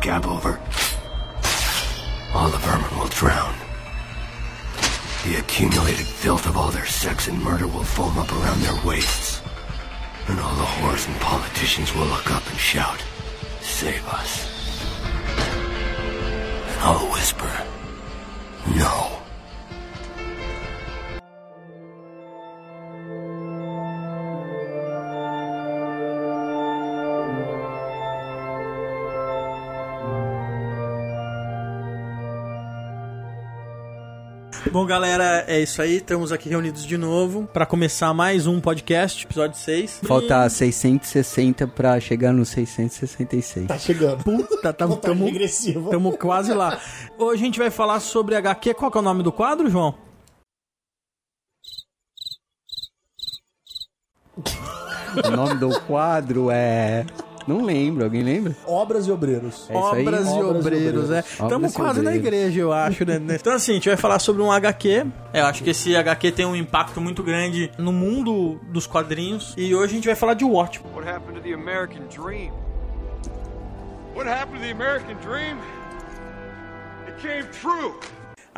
Scab over, all the vermin will drown. The accumulated filth of all their sex and murder will foam up around their waists. And all the whores and politicians will look up and shout, Save us. And I'll whisper, No. Bom, galera, é isso aí. Estamos aqui reunidos de novo para começar mais um podcast, episódio 6. Falta 660 pra chegar no 666. Tá chegando. Puta, tá, tamo, regressiva. tamo quase lá. Hoje a gente vai falar sobre HQ. Qual que é o nome do quadro, João? O nome do quadro é. Não lembro, alguém lembra? Obras e obreiros. É isso aí? Obras, e Obras e Obreiros, é. Obreiros. Estamos quase na Obreiros. igreja, eu acho, né? Então, assim, a gente vai falar sobre um HQ. Eu acho que esse HQ tem um impacto muito grande no mundo dos quadrinhos. E hoje a gente vai falar de Watchmen. What happened to the American dream? What happened to the American dream? It came true.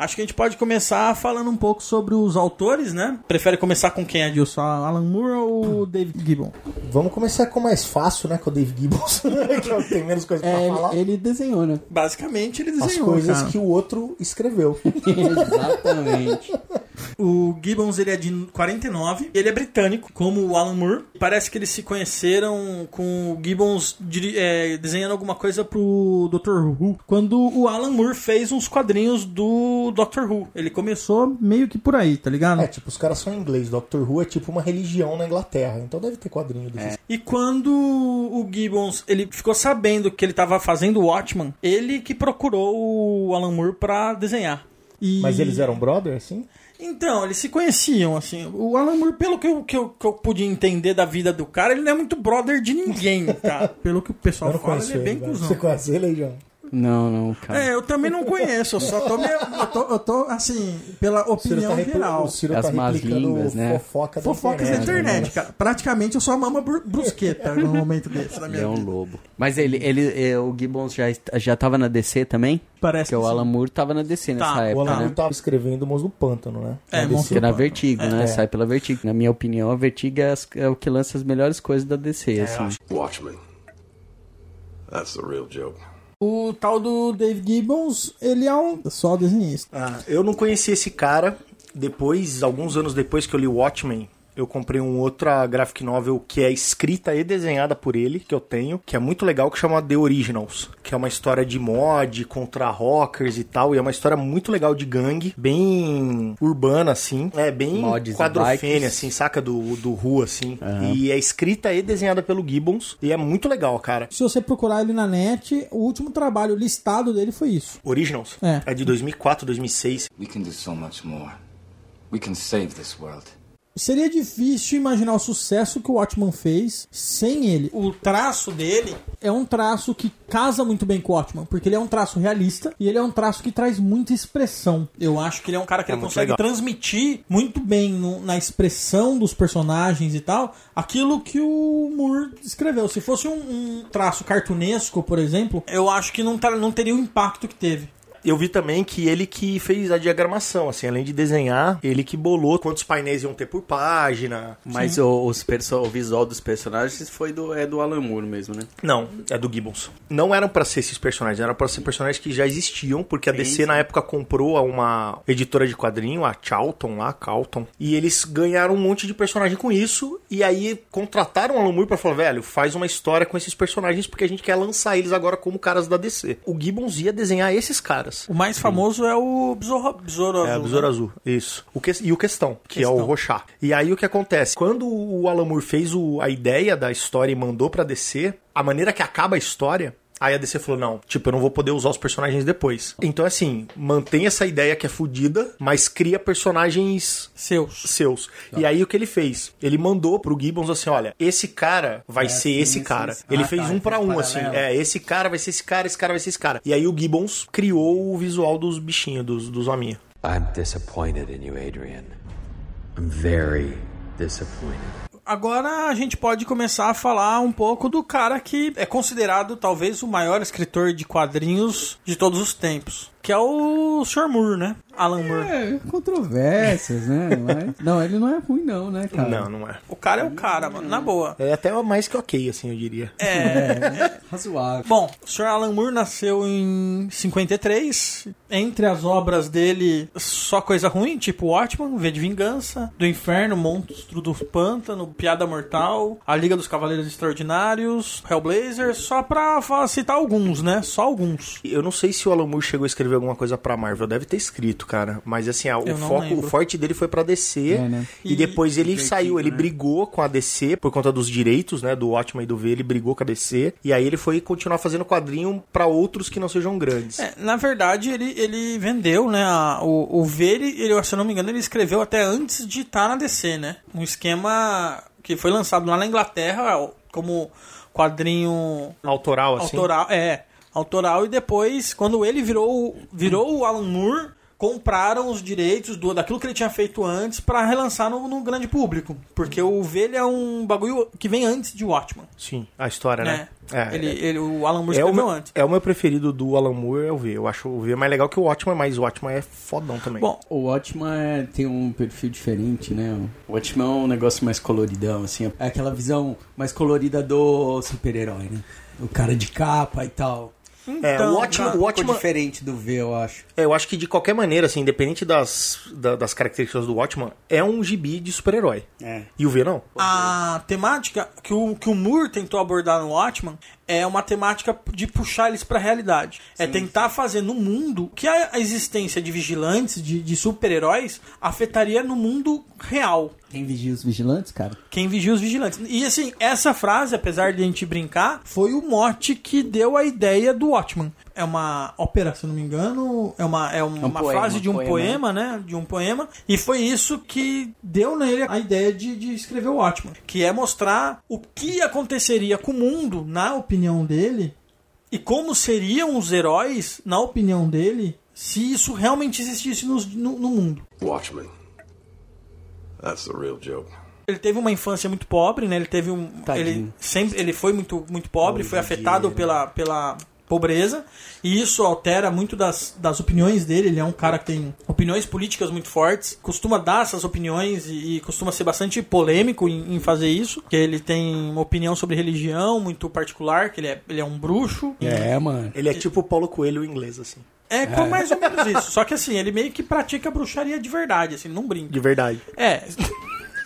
Acho que a gente pode começar falando um pouco sobre os autores, né? Prefere começar com quem, Adilson? Alan Moore ou David Gibbon? Vamos começar com o mais fácil, né? Com o Dave Gibbons, que é o que tem menos coisa pra É, falar. ele, desenhou, né? Basicamente, ele As desenhou, coisas cara. que o outro escreveu. Exatamente. O Gibbons ele é de 49, ele é britânico, como o Alan Moore. Parece que eles se conheceram com o Gibbons diri- é, desenhando alguma coisa pro Dr. Who, quando o Alan Moore fez uns quadrinhos do Dr. Who. Ele começou meio que por aí, tá ligado? É, tipo, os caras são em inglês. Doctor Who é tipo uma religião na Inglaterra. Então deve ter quadrinho desses. E quando o Gibbons ele ficou sabendo que ele tava fazendo o Watchman, ele que procurou o Alan Moore pra desenhar. E- Mas eles eram brother, assim? Então, eles se conheciam, assim. O Alan Moore, pelo que eu, que, eu, que eu pude entender da vida do cara, ele não é muito brother de ninguém, tá? Pelo que o pessoal fala, ele é bem ele, cuzão. Você conhece ele aí, João? Não, não, cara. É, eu também não conheço, eu só tô, meio, eu tô, eu tô, assim, pela opinião tá, repli- geral. Ciro As tá más línguas, né? fofocas da Fofocas da internet, né? cara. Praticamente eu só mama bru- brusqueta no momento desse da Ele minha é um vida. lobo. Mas ele, ele, é, o Gibbons já, já tava na DC também? Parece Porque que o. Alan Moore tava na DC nessa Tá, o O época, Alan né? Moore tava escrevendo Monstro do Pântano, né? É, Na Monstro DC. Que é na Pântano. Vertigo, né? É. Sai pela Vertigo. Na minha opinião, a Vertigo é, as- é o que lança as melhores coisas da DC, assim. Watchmen. That's the real joke. O tal do Dave Gibbons, ele é um só desenhista. Ah, eu não conheci esse cara. Depois, alguns anos depois que eu li Watchmen, eu comprei um outra graphic novel que é escrita e desenhada por ele, que eu tenho, que é muito legal, que chama The Originals, que é uma história de mod contra rockers e tal, e é uma história muito legal de gangue, bem urbana, assim, é bem Mods quadrofênia, assim, saca? Do, do Who, assim. E é escrita e desenhada pelo Gibbons, e é muito legal, cara. Se você procurar ele na net, o último trabalho listado dele foi isso. Originals É. é de 2004, 2006. We can do so much more. We can save this world. Seria difícil imaginar o sucesso que o Watchman fez sem ele. O traço dele é um traço que casa muito bem com o Watchman, porque ele é um traço realista e ele é um traço que traz muita expressão. Eu acho que ele é um cara que É consegue legal. transmitir muito bem no- na expressão dos personagens e tal, aquilo que o Moore escreveu. Se fosse um, um traço cartunesco, por exemplo, eu acho que não, não teria o impacto que teve. Eu vi também que ele que fez a diagramação, assim, além de desenhar, ele que bolou quantos painéis iam ter por página. Mas o, os perso- o visual dos personagens foi do, é do Alan Moore mesmo, né? Não, é do Gibbons. Não eram pra ser esses personagens, eram pra ser personagens que já existiam, porque a DC na época comprou uma editora de quadrinho, a Charlton lá, Calton, e eles ganharam um monte de personagem com isso, e aí contrataram o Alan Moore pra falar, velho, faz uma história com esses personagens porque a gente quer lançar eles agora como caras da DC. O Gibbons ia desenhar esses caras. O mais famoso é o Besouro, Besouro É, Azul. o Besouro né? Azul, isso. O que, e o Questão, que é o Questão. Rochá. E aí o que acontece? Quando o Alan Moore fez o- a ideia da história e mandou pra DC, a maneira que acaba a história. Aí a DC falou: não, tipo, eu não vou poder usar os personagens depois. Então, assim, mantém essa ideia que é fodida, mas cria personagens Seus. seus. E aí o que ele fez? Ele mandou pro Gibbons assim: olha, esse cara vai ser assim, esse esse- cara. esse- ele Ah, fez tá, um fez um, assim. É, esse cara vai ser esse cara, esse cara vai ser esse cara. E aí o Gibbons criou o visual dos bichinhos, dos, dos hominhos. I'm disappointed in you, Adrian. I'm very disappointed. Agora a gente pode começar a falar um pouco do cara que é considerado talvez o maior escritor de quadrinhos de todos os tempos, que é o Sr. Moore, né? Alan Moore. É, controvérsias, né? Mas- não, ele não é ruim não, né, cara? Não, não é. O cara é o cara, mano, na boa. É até mais que ok, assim, eu diria. Razoável. Bom, o Sr. Alan Moore nasceu em 53. Entre as obras dele, só coisa ruim, tipo Watchman, V de Vingança, Do Inferno, Monstro do Pântano, Piada Mortal, A Liga dos Cavaleiros Extraordinários, Hellblazer, só pra citar alguns, né? Só alguns. Eu não sei se o Alan Moore chegou a escrever alguma coisa pra Marvel, deve ter escrito, cara. Mas assim, ah, o foco, lembro. o forte dele foi pra DC. É, né? E, E- depois ele Divertido, saiu, ele né? brigou com a DC por conta dos direitos, né, do Watchmen e do V, ele brigou com a DC. E aí ele foi continuar fazendo quadrinho pra outros que não sejam grandes. É, na verdade, ele, ele vendeu, né? a- o, o V, ele, ele, se eu não me engano, ele escreveu até antes de estar na DC, né? Um esquema que foi lançado lá na Inglaterra como quadrinho Autoral, assim. autoral, é, autoral e depois quando ele virou virou o Alan Moore, compraram os direitos do daquilo que ele tinha feito antes pra relançar no, no grande público, porque o V ele é um bagulho que vem antes de Watchman, Sim, a história, né? né? ele, ele- o Alan Moore É o, escreveu meu, antes. é o meu preferido do Alan Moore, é o V. Eu acho o V mais legal que o Watchman, mas o Watchman é fodão também. Bom, O Watchman é- tem um perfil diferente, né? O Watchman é um negócio mais coloridão, assim. É aquela visão mais colorida do super-herói, né? O cara de capa e tal. É, então, o Watchman, cara, o Watchman Ficou diferente do V, eu acho. É, eu acho que de qualquer maneira, assim, independente das, da- das características do Watchman, é um gibi de super-herói. É. E o V não? A temática que o, que o Moore tentou abordar no Watchman é uma temática de puxar eles pra realidade. é tentar fazer no mundo que a, a existência de vigilantes, de, de super-heróis, afetaria no mundo real. Quem vigia os vigilantes, cara? Quem vigia os vigilantes. E assim, essa frase, apesar de a gente brincar, foi o mote que deu a ideia do Watchman. É uma ópera, se eu não me engano, é uma, é uma um poema, frase de um poema. poema, né? De um poema. E foi isso que deu nele a ideia de, de escrever o Watchman. Que é mostrar o que aconteceria com o mundo, na opinião dele, e como seriam os heróis, na opinião dele, se isso realmente existisse nos- no, no mundo. Watchmen. That's the real joke. Ele teve uma infância muito pobre, né? Ele teve um. Tadinho. Ele sempre ele foi muito, muito pobre, foi afetado né? pela, pela pobreza. E isso altera muito das, das opiniões dele. Ele é um cara que tem opiniões políticas muito fortes, costuma dar essas opiniões e, e costuma ser bastante polêmico em, em fazer isso. Que ele tem uma opinião sobre religião muito particular, que ele é, ele é um bruxo. É, mano. Ele é tipo o Paulo Coelho inglês, assim. É, com mais ou menos isso. Só que assim, ele meio que pratica bruxaria de verdade, assim, não brinca. De verdade. É.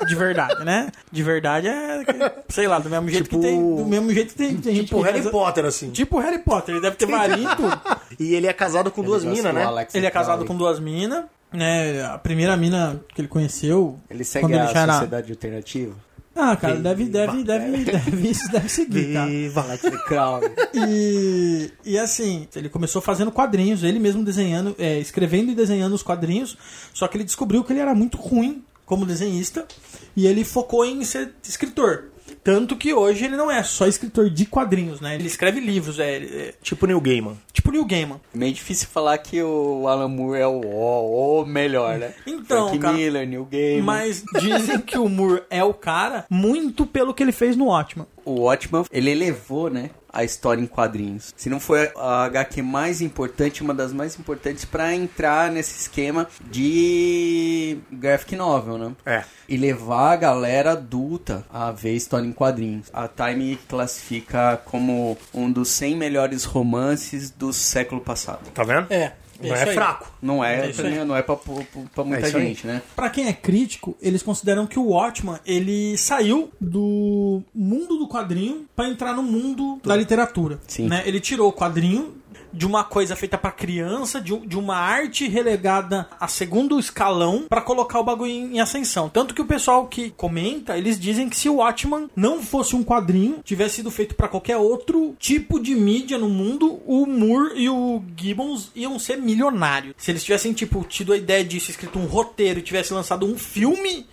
De verdade, né? De verdade é. Sei lá, do mesmo jeito Tipo- que tem. Do mesmo jeito que tem, tem gente Tipo Harry reza- Potter, assim. Tipo Harry Potter, ele deve ter varinha e ele é casado com duas Negócio minas, né? Alex Ele é casado Crowley. com duas minas, né? A primeira mina que ele conheceu. Ele segue quando ele a já era- sociedade alternativa? Ah, cara, deve, deve, deve, deve, isso deve seguir, tá? Viva. Alex Crowley. E, e assim, ele começou fazendo quadrinhos, ele mesmo desenhando, é, escrevendo e desenhando os quadrinhos, só que ele descobriu que ele era muito ruim como desenhista e ele focou em ser escritor. Tanto que hoje ele não é só escritor de quadrinhos, né? Ele escreve livros, é, é Tipo Neil Gaiman. tipo Neil Gaiman. Meio difícil falar que o Alan Moore é o, o, o melhor, né? Então, Frank cara, Miller, Neil Gaiman. Mas dizem que o Moore é o cara muito pelo que ele fez no Watchmen. o Watchman, ele elevou, né? A história em quadrinhos. Se não foi a HQ mais importante, uma das mais importantes para entrar nesse esquema de graphic novel, né? É. E levar a galera adulta a ver história em quadrinhos. A Time classifica como um dos 100 melhores romances do século passado. Tá vendo? É. Não é aí. fraco. Não é, É aí. não é pra, pra, pra muita É isso aí. gente, né? Pra quem é crítico, eles consideram que o Watchman ele saiu do mundo do quadrinho pra entrar no mundo da literatura. Sim. Né? Ele tirou o quadrinho de uma coisa feita pra criança, de, de uma arte relegada a segundo escalão pra colocar o bagulho em, em ascensão. Tanto que o pessoal que comenta, eles dizem que se o Watchman não fosse um quadrinho, tivesse sido feito pra qualquer outro tipo de mídia no mundo, o Moore e o Gibbons iam ser milionários. Se eles tivessem tipo tido a ideia disso, escrito um roteiro e tivessem lançado um filme,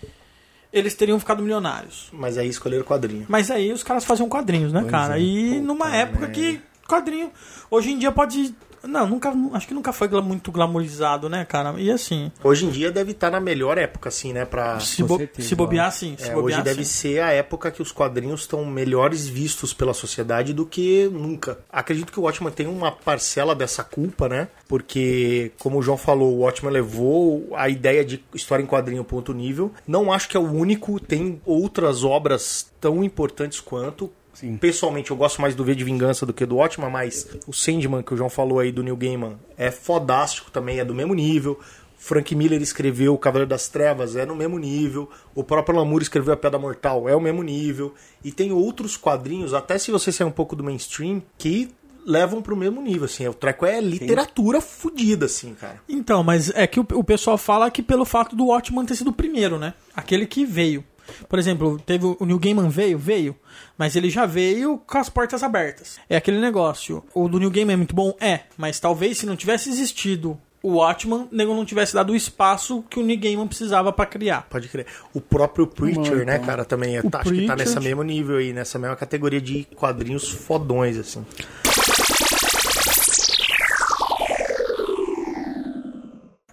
eles teriam ficado milionários. Mas aí escolheram o quadrinho. Mas aí os caras faziam quadrinhos, né, cara? é. E Puta numa época que quadrinho hoje em dia pode não, nunca, acho que nunca foi muito glamourizado, né, cara? E assim, Hoje em dia deve estar na melhor época, assim, né? Pra... se, bo- certeza, se bobear, sim. Se É, bobear, hoje deve sim. ser a época que os quadrinhos estão melhores vistos pela sociedade do que nunca. Acredito que o Watchman tem uma parcela dessa culpa, né? Porque, como o João falou, o Watchman levou a ideia de história em quadrinho para outro nível. Não acho que é o único, tem outras obras tão importantes quanto. Sim. Pessoalmente, eu gosto mais do V de Vingança do que do Watchman, mas o Sandman, que o João falou aí do Neil Gaiman, é fodástico também, é do mesmo nível. Frank Miller escreveu O Cavaleiro das Trevas, é no mesmo nível. O próprio Lamour escreveu A Pedra Mortal, é o mesmo nível. E tem outros quadrinhos, até se você sair um pouco do mainstream, que levam pro mesmo nível, assim. O treco é literatura fodida, assim, cara. Então, mas é que o, o pessoal fala que pelo fato do Watchman ter sido o primeiro, né? Aquele que veio. Por exemplo, teve o Neil Gaiman veio, veio, mas ele já veio com as portas abertas. É aquele negócio. O do Neil Gaiman é muito bom, é, mas talvez se não tivesse existido o Watchman, o nego não tivesse dado o espaço que o Neil Gaiman precisava pra criar. Pode crer. O próprio Preacher, Não, né, então. cara, também é, tá, acho que tá nesse mesmo nível aí, nessa mesma categoria de quadrinhos fodões, assim.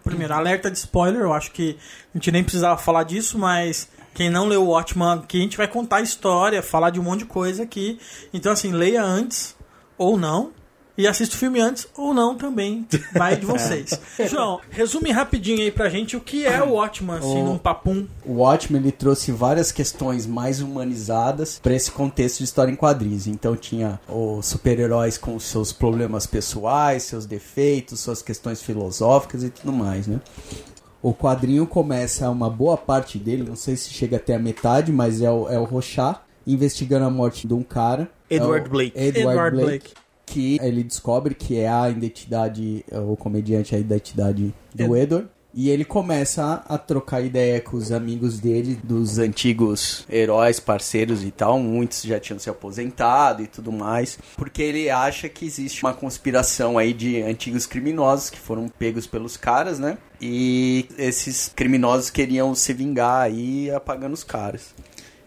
Primeiro, alerta de spoiler, eu acho que a gente nem precisava falar disso, mas quem não leu o Watchman aqui, a gente vai contar a história, falar de um monte de coisa aqui. Então, assim, leia antes ou não. E assista o filme antes ou não também. Vai de vocês. João, resume rapidinho aí pra gente o que é o Watchman, assim, O- num papum. O Watchmen ele trouxe várias questões mais humanizadas para esse contexto de história em quadrinhos. Então tinha os super-heróis com seus problemas pessoais, seus defeitos, suas questões filosóficas e tudo mais, né? O quadrinho começa uma boa parte dele, não sei se chega até a metade, mas é o, é o Rorschach investigando a morte de um cara. Edward É o- Blake. Edward, Edward Blake. Blake. Que ele descobre que é a identidade, o comediante, a identidade do Edward. E ele começa a, trocar ideia com os amigos dele, dos antigos heróis, parceiros e tal. Muitos já tinham se aposentado e tudo mais. Porque ele acha que existe uma conspiração aí de antigos criminosos que foram pegos pelos caras, né? E esses criminosos queriam se vingar aí apagando os caras.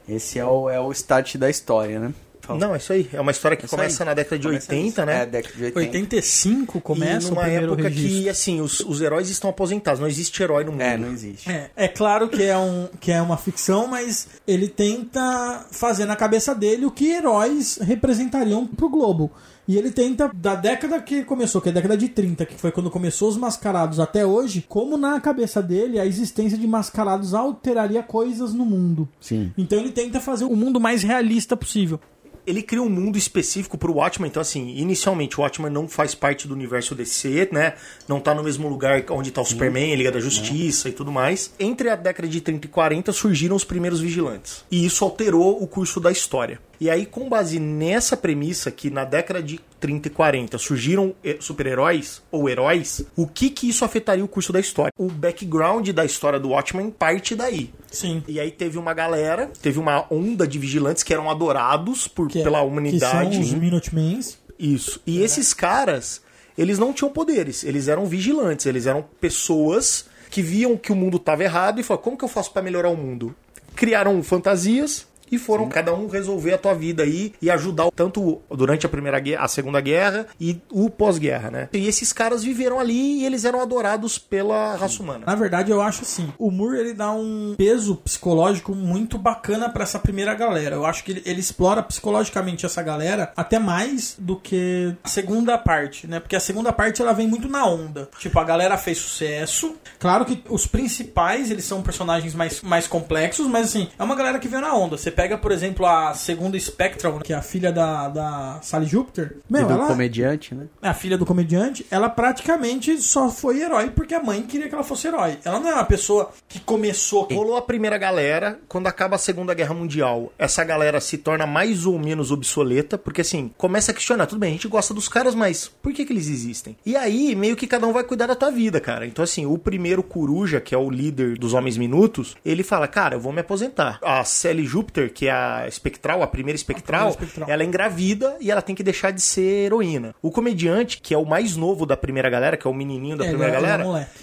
Esse é o, é o start da história, né? Não, é isso aí. É uma história que É isso começa aí. na década de Começa 80, nisso. né? É, década de 80. 85 começa e o numa primeiro época registro. que, assim, os, os heróis estão aposentados. Não existe herói no mundo. É, não existe. É, é claro que é, um, que é uma ficção, mas ele tenta fazer na cabeça dele o que heróis representariam pro globo. E ele tenta, da década que começou, que é a década de 30, que foi quando começou os mascarados até hoje, como na cabeça dele a existência de mascarados alteraria coisas no mundo. Sim. Então ele tenta fazer o mundo mais realista possível. Ele cria um mundo específico pro Watchmen. Então, assim, inicialmente o Watchmen não faz parte do universo DC, né? Não tá no mesmo lugar onde tá o Superman, Liga da Justiça e tudo mais. Entre a década de 30 e 40 surgiram os primeiros vigilantes. E isso alterou o curso da história. E aí, com base nessa premissa que na década de 30 e 40 surgiram eh, super-heróis ou heróis, o que que isso afetaria o curso da história? O background da história do Watchmen parte daí. Sim. E aí teve uma galera, teve uma onda de vigilantes que eram adorados por, Que, é- pela que humanidade. são os Minutemens. Isso. E esses caras, eles não tinham poderes, eles eram vigilantes, eles eram pessoas que viam que o mundo estava errado e falaram: como que eu faço para melhorar o mundo? Criaram fantasias e foram cada um resolver a tua vida aí e ajudar tanto durante a primeira guerra, a segunda guerra e o pós-guerra, né? E esses caras viveram ali e eles eram adorados pela raça humana. Na verdade, eu acho assim, o Moore ele dá um peso psicológico muito bacana pra essa primeira galera. Eu acho que ele, ele explora psicologicamente essa galera até mais do que a segunda parte, né? Porque a segunda parte ela vem muito na onda. Tipo, a galera fez sucesso. Claro que os principais, eles são personagens mais, mais complexos, mas assim, é uma galera que veio na onda. Você pega, por exemplo, a segunda Spectral, que é a filha da, da Sally Júpiter. E Meu, do ela, comediante, né? a filha do comediante, ela praticamente só foi herói porque a mãe queria que ela fosse herói. Ela não é uma pessoa que começou. Rolou a primeira galera, quando acaba a Segunda Guerra Mundial, essa galera se torna mais ou menos obsoleta, porque assim, começa a questionar, tudo bem, a gente gosta dos caras, mas por que que eles existem? E aí, meio que cada um vai cuidar da tua vida, cara. Então assim, o primeiro Coruja, que é o líder dos Homens Minutos, ele fala, cara, eu vou me aposentar. A Sally Júpiter, que é a espectral, a primeira espectral, A primeira espectral. ela é engravida e ela tem que deixar de ser heroína. O comediante, que é o mais novo da primeira galera, que é o menininho da É, primeira ele é- ele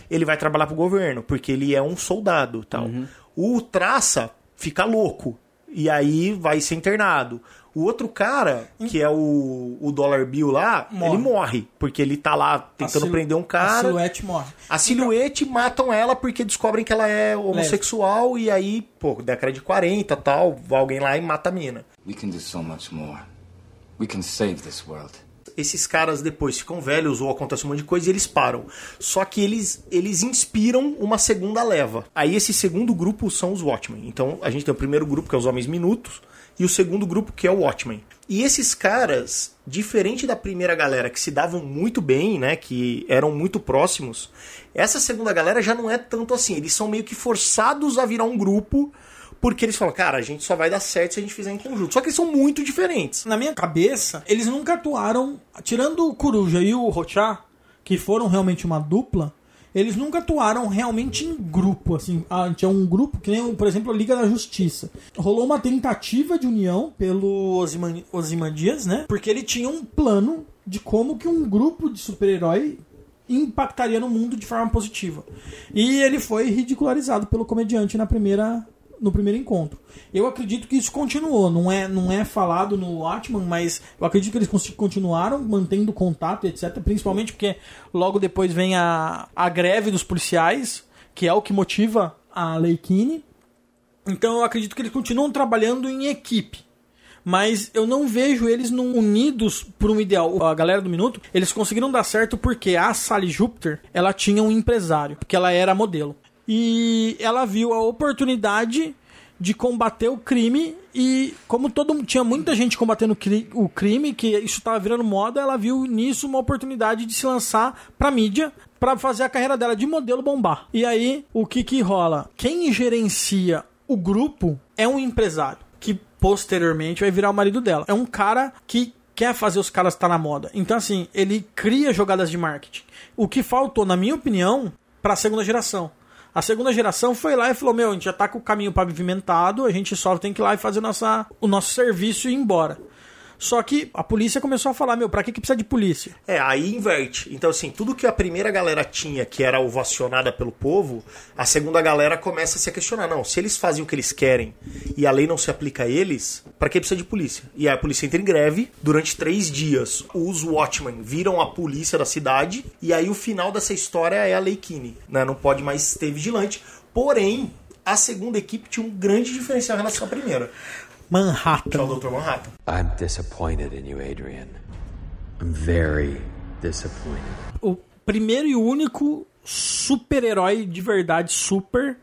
galera, vai trabalhar pro governo, porque ele é um soldado tal. O traça fica louco. E aí vai ser internado. O outro cara, que é o, o Dollar Bill lá, Morre. ele morre. Porque ele tá lá tentando A silu- prender um A cara. silhuete morre. A silhuete matam ela porque descobrem que ela é homossexual. E aí, pô, década de 40 tal, vai alguém lá e mata a mina. We can do so much more. We can save this world. esses caras depois ficam velhos ou acontece um monte de coisa e eles param. Só que eles, eles inspiram uma segunda leva. Aí esse segundo grupo são os Watchmen. Então a gente tem o primeiro grupo que é os Homens Minutos e o segundo grupo que é o Watchmen. E esses caras, diferente da primeira galera que se davam muito bem, né, que eram muito próximos, essa segunda galera já não é tanto assim. Eles são meio que forçados a virar um grupo porque eles falam, cara, a gente só vai dar certo se a gente fizer em conjunto. Só que eles são muito diferentes. Na minha cabeça, eles nunca atuaram, tirando o Coruja e o Rochá, que foram realmente uma dupla, eles nunca atuaram realmente em grupo, assim. Ah, tinha um grupo que nem, por exemplo, a Liga da Justiça. Rolou uma tentativa de união pelo Ozymandias, né? Porque ele tinha um plano de como que um grupo de super-herói impactaria no mundo de forma positiva. E ele foi ridicularizado pelo comediante na primeira no primeiro encontro. Eu acredito que isso continuou, não é, não é falado no Watchman, mas eu acredito que eles continuaram mantendo contato, etc. Principalmente porque logo depois vem a, a greve dos policiais, que é o que motiva a Lei Keane. Então eu acredito que eles continuam trabalhando em equipe. Mas eu não vejo eles num- unidos por um ideal. A galera do Minuto, eles conseguiram dar certo porque a Sally Júpiter, ela tinha um empresário, porque ela era modelo. E ela viu a oportunidade de combater o crime e como todo tinha muita gente combatendo o cri- o crime, que isso estava virando moda, ela viu nisso uma oportunidade de se lançar pra mídia pra fazer a carreira dela de modelo bombar. E aí, o que que rola? Quem gerencia o grupo é um empresário que posteriormente vai virar o marido dela. É um cara que quer fazer os caras estar na moda. Então, assim, ele cria jogadas de marketing. O que faltou, na minha opinião, para a segunda geração. A segunda geração foi lá e falou: Meu, a gente já tá com o caminho pavimentado, a gente só tem que ir lá e fazer nossa, o nosso serviço e ir embora. Só que a polícia começou a falar: Meu, pra que, que precisa de polícia? É, aí inverte. Então, assim, tudo que a primeira galera tinha, que era ovacionada pelo povo, a segunda galera começa a se questionar. Não, se eles fazem o que eles querem e a lei não se aplica a eles, pra que precisa de polícia? E aí a polícia entra em greve durante três dias. Os Watchmen viram a polícia da cidade e aí o final dessa história é a lei Keane, né? Não pode mais ter vigilante. Porém, a segunda equipe tinha um grande diferencial em relação à primeira, Manhattan. o Dr. Manhattan. I'm disappointed in you, Adrian. I'm very disappointed. O primeiro e único super-herói de verdade, super,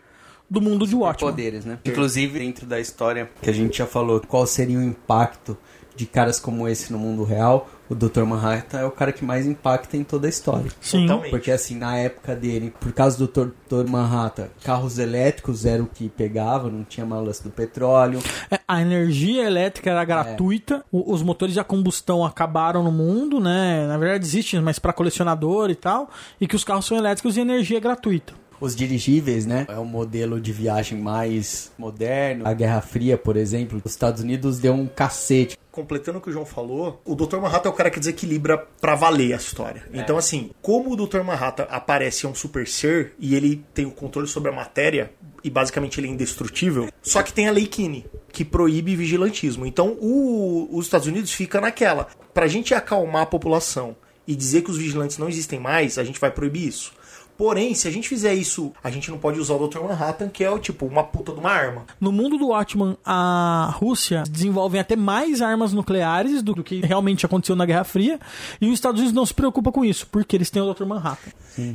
do mundo de Watchmen. poderes, né? Inclusive, dentro da história que a gente já falou, qual seria o impacto de caras como esse no mundo real, o Dr. Manhattan é o cara que mais impacta em toda a história. Sim. Totalmente. Porque assim, na época dele, por causa do Dr. Manhattan, carros elétricos era o que pegava, não tinha malas do petróleo. É, A energia elétrica era gratuita, o- os motores a combustão acabaram no mundo, né? Na verdade existem, mas para colecionador e tal, e que os carros são elétricos e energia é gratuita. os dirigíveis, né? É um modelo de viagem mais moderno. A Guerra Fria, por exemplo, os Estados Unidos deu um cacete. Completando o que o João falou, o Dr. Manhattan é o cara que desequilibra pra valer a história. Então, assim, como o Dr. Manhattan aparece é um super ser e ele tem o controle sobre a matéria e basicamente ele é indestrutível, só que tem a Lei Kinney, que proíbe vigilantismo. Então, o- os Estados Unidos fica naquela. Pra gente acalmar a população e dizer que os vigilantes não existem mais, a gente vai proibir isso. Porém, se a gente fizer isso, a gente não pode usar o Dr. Manhattan, que é o tipo uma puta de uma arma. No mundo do Watchman, a Rússia desenvolve até mais armas nucleares do, do que realmente aconteceu na Guerra Fria. E os Estados Unidos não se preocupa com isso, porque eles têm o Dr. Manhattan.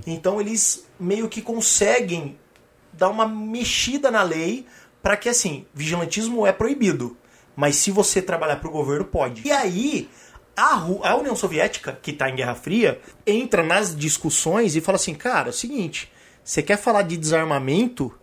Então eles meio que conseguem dar uma mexida na lei para que assim, vigilantismo é proibido, mas se você trabalhar para o governo pode. E aí a, Ru- a União Soviética, que está em Guerra Fria, entra nas discussões e fala assim, cara, é o seguinte, você quer falar de desarmamento?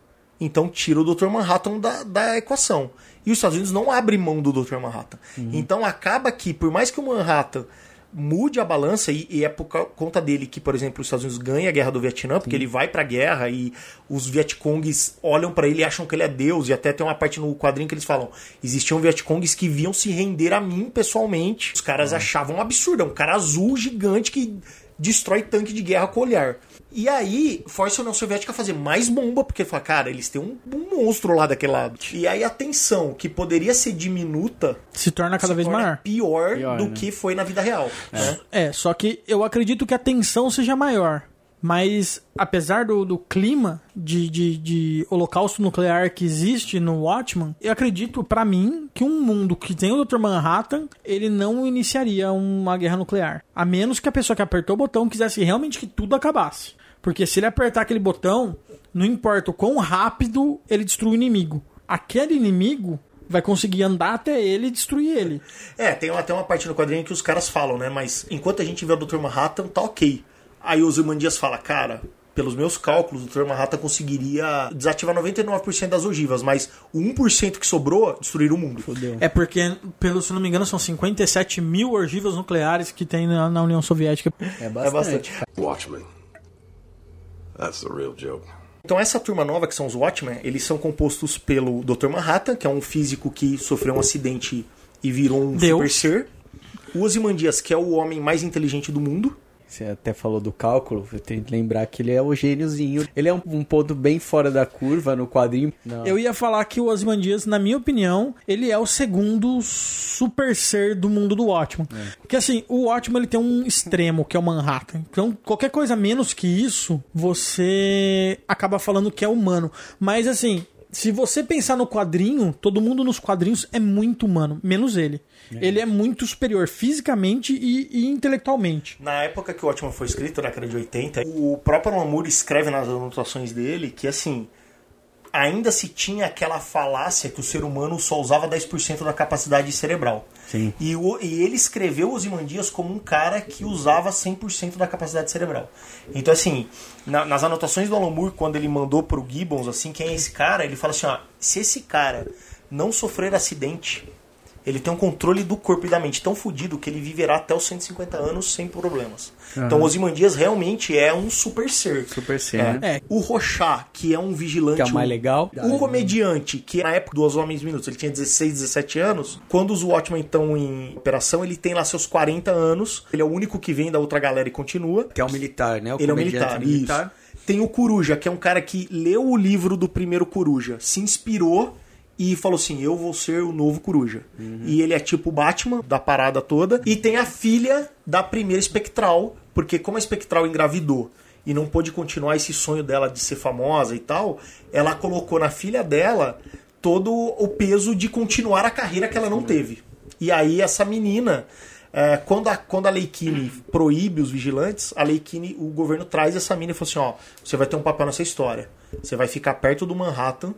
Então tira o Dr. Manhattan da, da equação. E os Estados Unidos não abrem mão do Dr. Manhattan. Então acaba que, por mais que o Manhattan mude a balança, e, e é por conta dele que, por exemplo, os Estados Unidos ganha a guerra do Vietnã, porque ele vai pra guerra e os Vietcongs olham pra ele e acham que ele é Deus, e até tem uma parte no quadrinho que eles falam: existiam Vietcongs que viam se render a mim pessoalmente. Os caras achavam um absurdo, é um cara azul gigante que destrói tanque de guerra com o olhar. E aí, força a União Soviética a fazer mais bomba, porque fala, cara, eles têm um, um monstro lá daquele lado. E aí a tensão, que poderia ser diminuta, Se torna cada se vez torna maior. pior, Pior, do né? que foi na vida real. Né? É, só que eu acredito que a tensão seja maior. Mas, apesar do, do clima de, de, de holocausto nuclear que existe no Watchman, eu acredito, pra mim, que um mundo que tem o Dr. Manhattan, ele não iniciaria uma guerra nuclear. A menos que a pessoa que apertou o botão quisesse realmente que tudo acabasse. Porque se ele apertar aquele botão, não importa o quão rápido ele destrui o inimigo. Aquele inimigo vai conseguir andar até ele e destruir ele. É, tem até uma parte no quadrinho que os caras falam, né? Mas enquanto a gente vê o Dr. Manhattan, tá ok. Aí o Zimandias fala, cara, pelos meus cálculos, o Dr. Manhattan conseguiria desativar 99% das ogivas, mas o 1% que sobrou, destruir o mundo. É porque, pelo, se não me engano, são 57 mil ogivas nucleares que tem na, na União Soviética. É É bastante. bastante. Watchmen. That's the real joke. Então essa turma nova, que são os Watchmen, eles são compostos pelo Dr. Manhattan, que é um físico que sofreu um acidente e virou um Deus. super ser. O Ozymandias, que é o homem mais inteligente do mundo. Você até falou do cálculo, eu tenho que lembrar que ele é o gêniozinho. Ele é um, um ponto bem fora da curva no quadrinho. Não. Eu ia falar que o Ozymandias, na minha opinião, ele é o segundo super ser do mundo do Watchman. Porque assim, o Watchman ele tem um extremo, que é o Manhattan. Então, qualquer coisa menos que isso, você acaba falando que é humano. Mas assim, se você pensar no quadrinho, todo mundo nos quadrinhos é muito humano, menos ele. Ele é muito superior fisicamente e, e intelectualmente. Na época que o Watchmen foi escrito, na década de 80, o próprio Alan Moore escreve nas anotações dele que, assim, ainda se tinha aquela falácia que o ser humano só usava 10% da capacidade cerebral. Sim. E, o- e ele escreveu os Imandias como um cara que usava 100% da capacidade cerebral. Então, assim, na- nas anotações do Alan Moore, quando ele mandou pro Gibbons, assim, quem é esse cara? Ele fala assim, ó, se esse cara não sofrer acidente, ele tem um controle do corpo e da mente tão fodido que ele viverá até os 150 anos sem problemas. Então, Ozymandias realmente é um super ser. Super ser, É. né? É. O Rochá, que é um vigilante. Que é o mais um- legal. Um comediante, que na época dos Homens Minutos, ele tinha 16, 17 anos. Quando os Watchmen estão em operação, ele tem lá seus 40 anos. Ele é o único que vem da outra galera e continua. Que é um militar, né? O Ele é um comediante militar, isso. Tem o Coruja, que é um cara que leu o livro do primeiro Coruja, se inspirou e falou assim: Eu vou ser o novo Coruja. E ele é tipo o Batman da parada toda. E tem a filha da primeira espectral, porque como a espectral engravidou e não pôde continuar esse sonho dela de ser famosa e tal, ela colocou na filha dela todo o peso de continuar a carreira que ela não teve. E aí essa menina. é, quando, a, quando a Lei Kinney proíbe os vigilantes, a Lei Kinney, o governo traz essa menina e fala assim: ó, você vai ter um papel nessa história. Você vai ficar perto do Manhattan,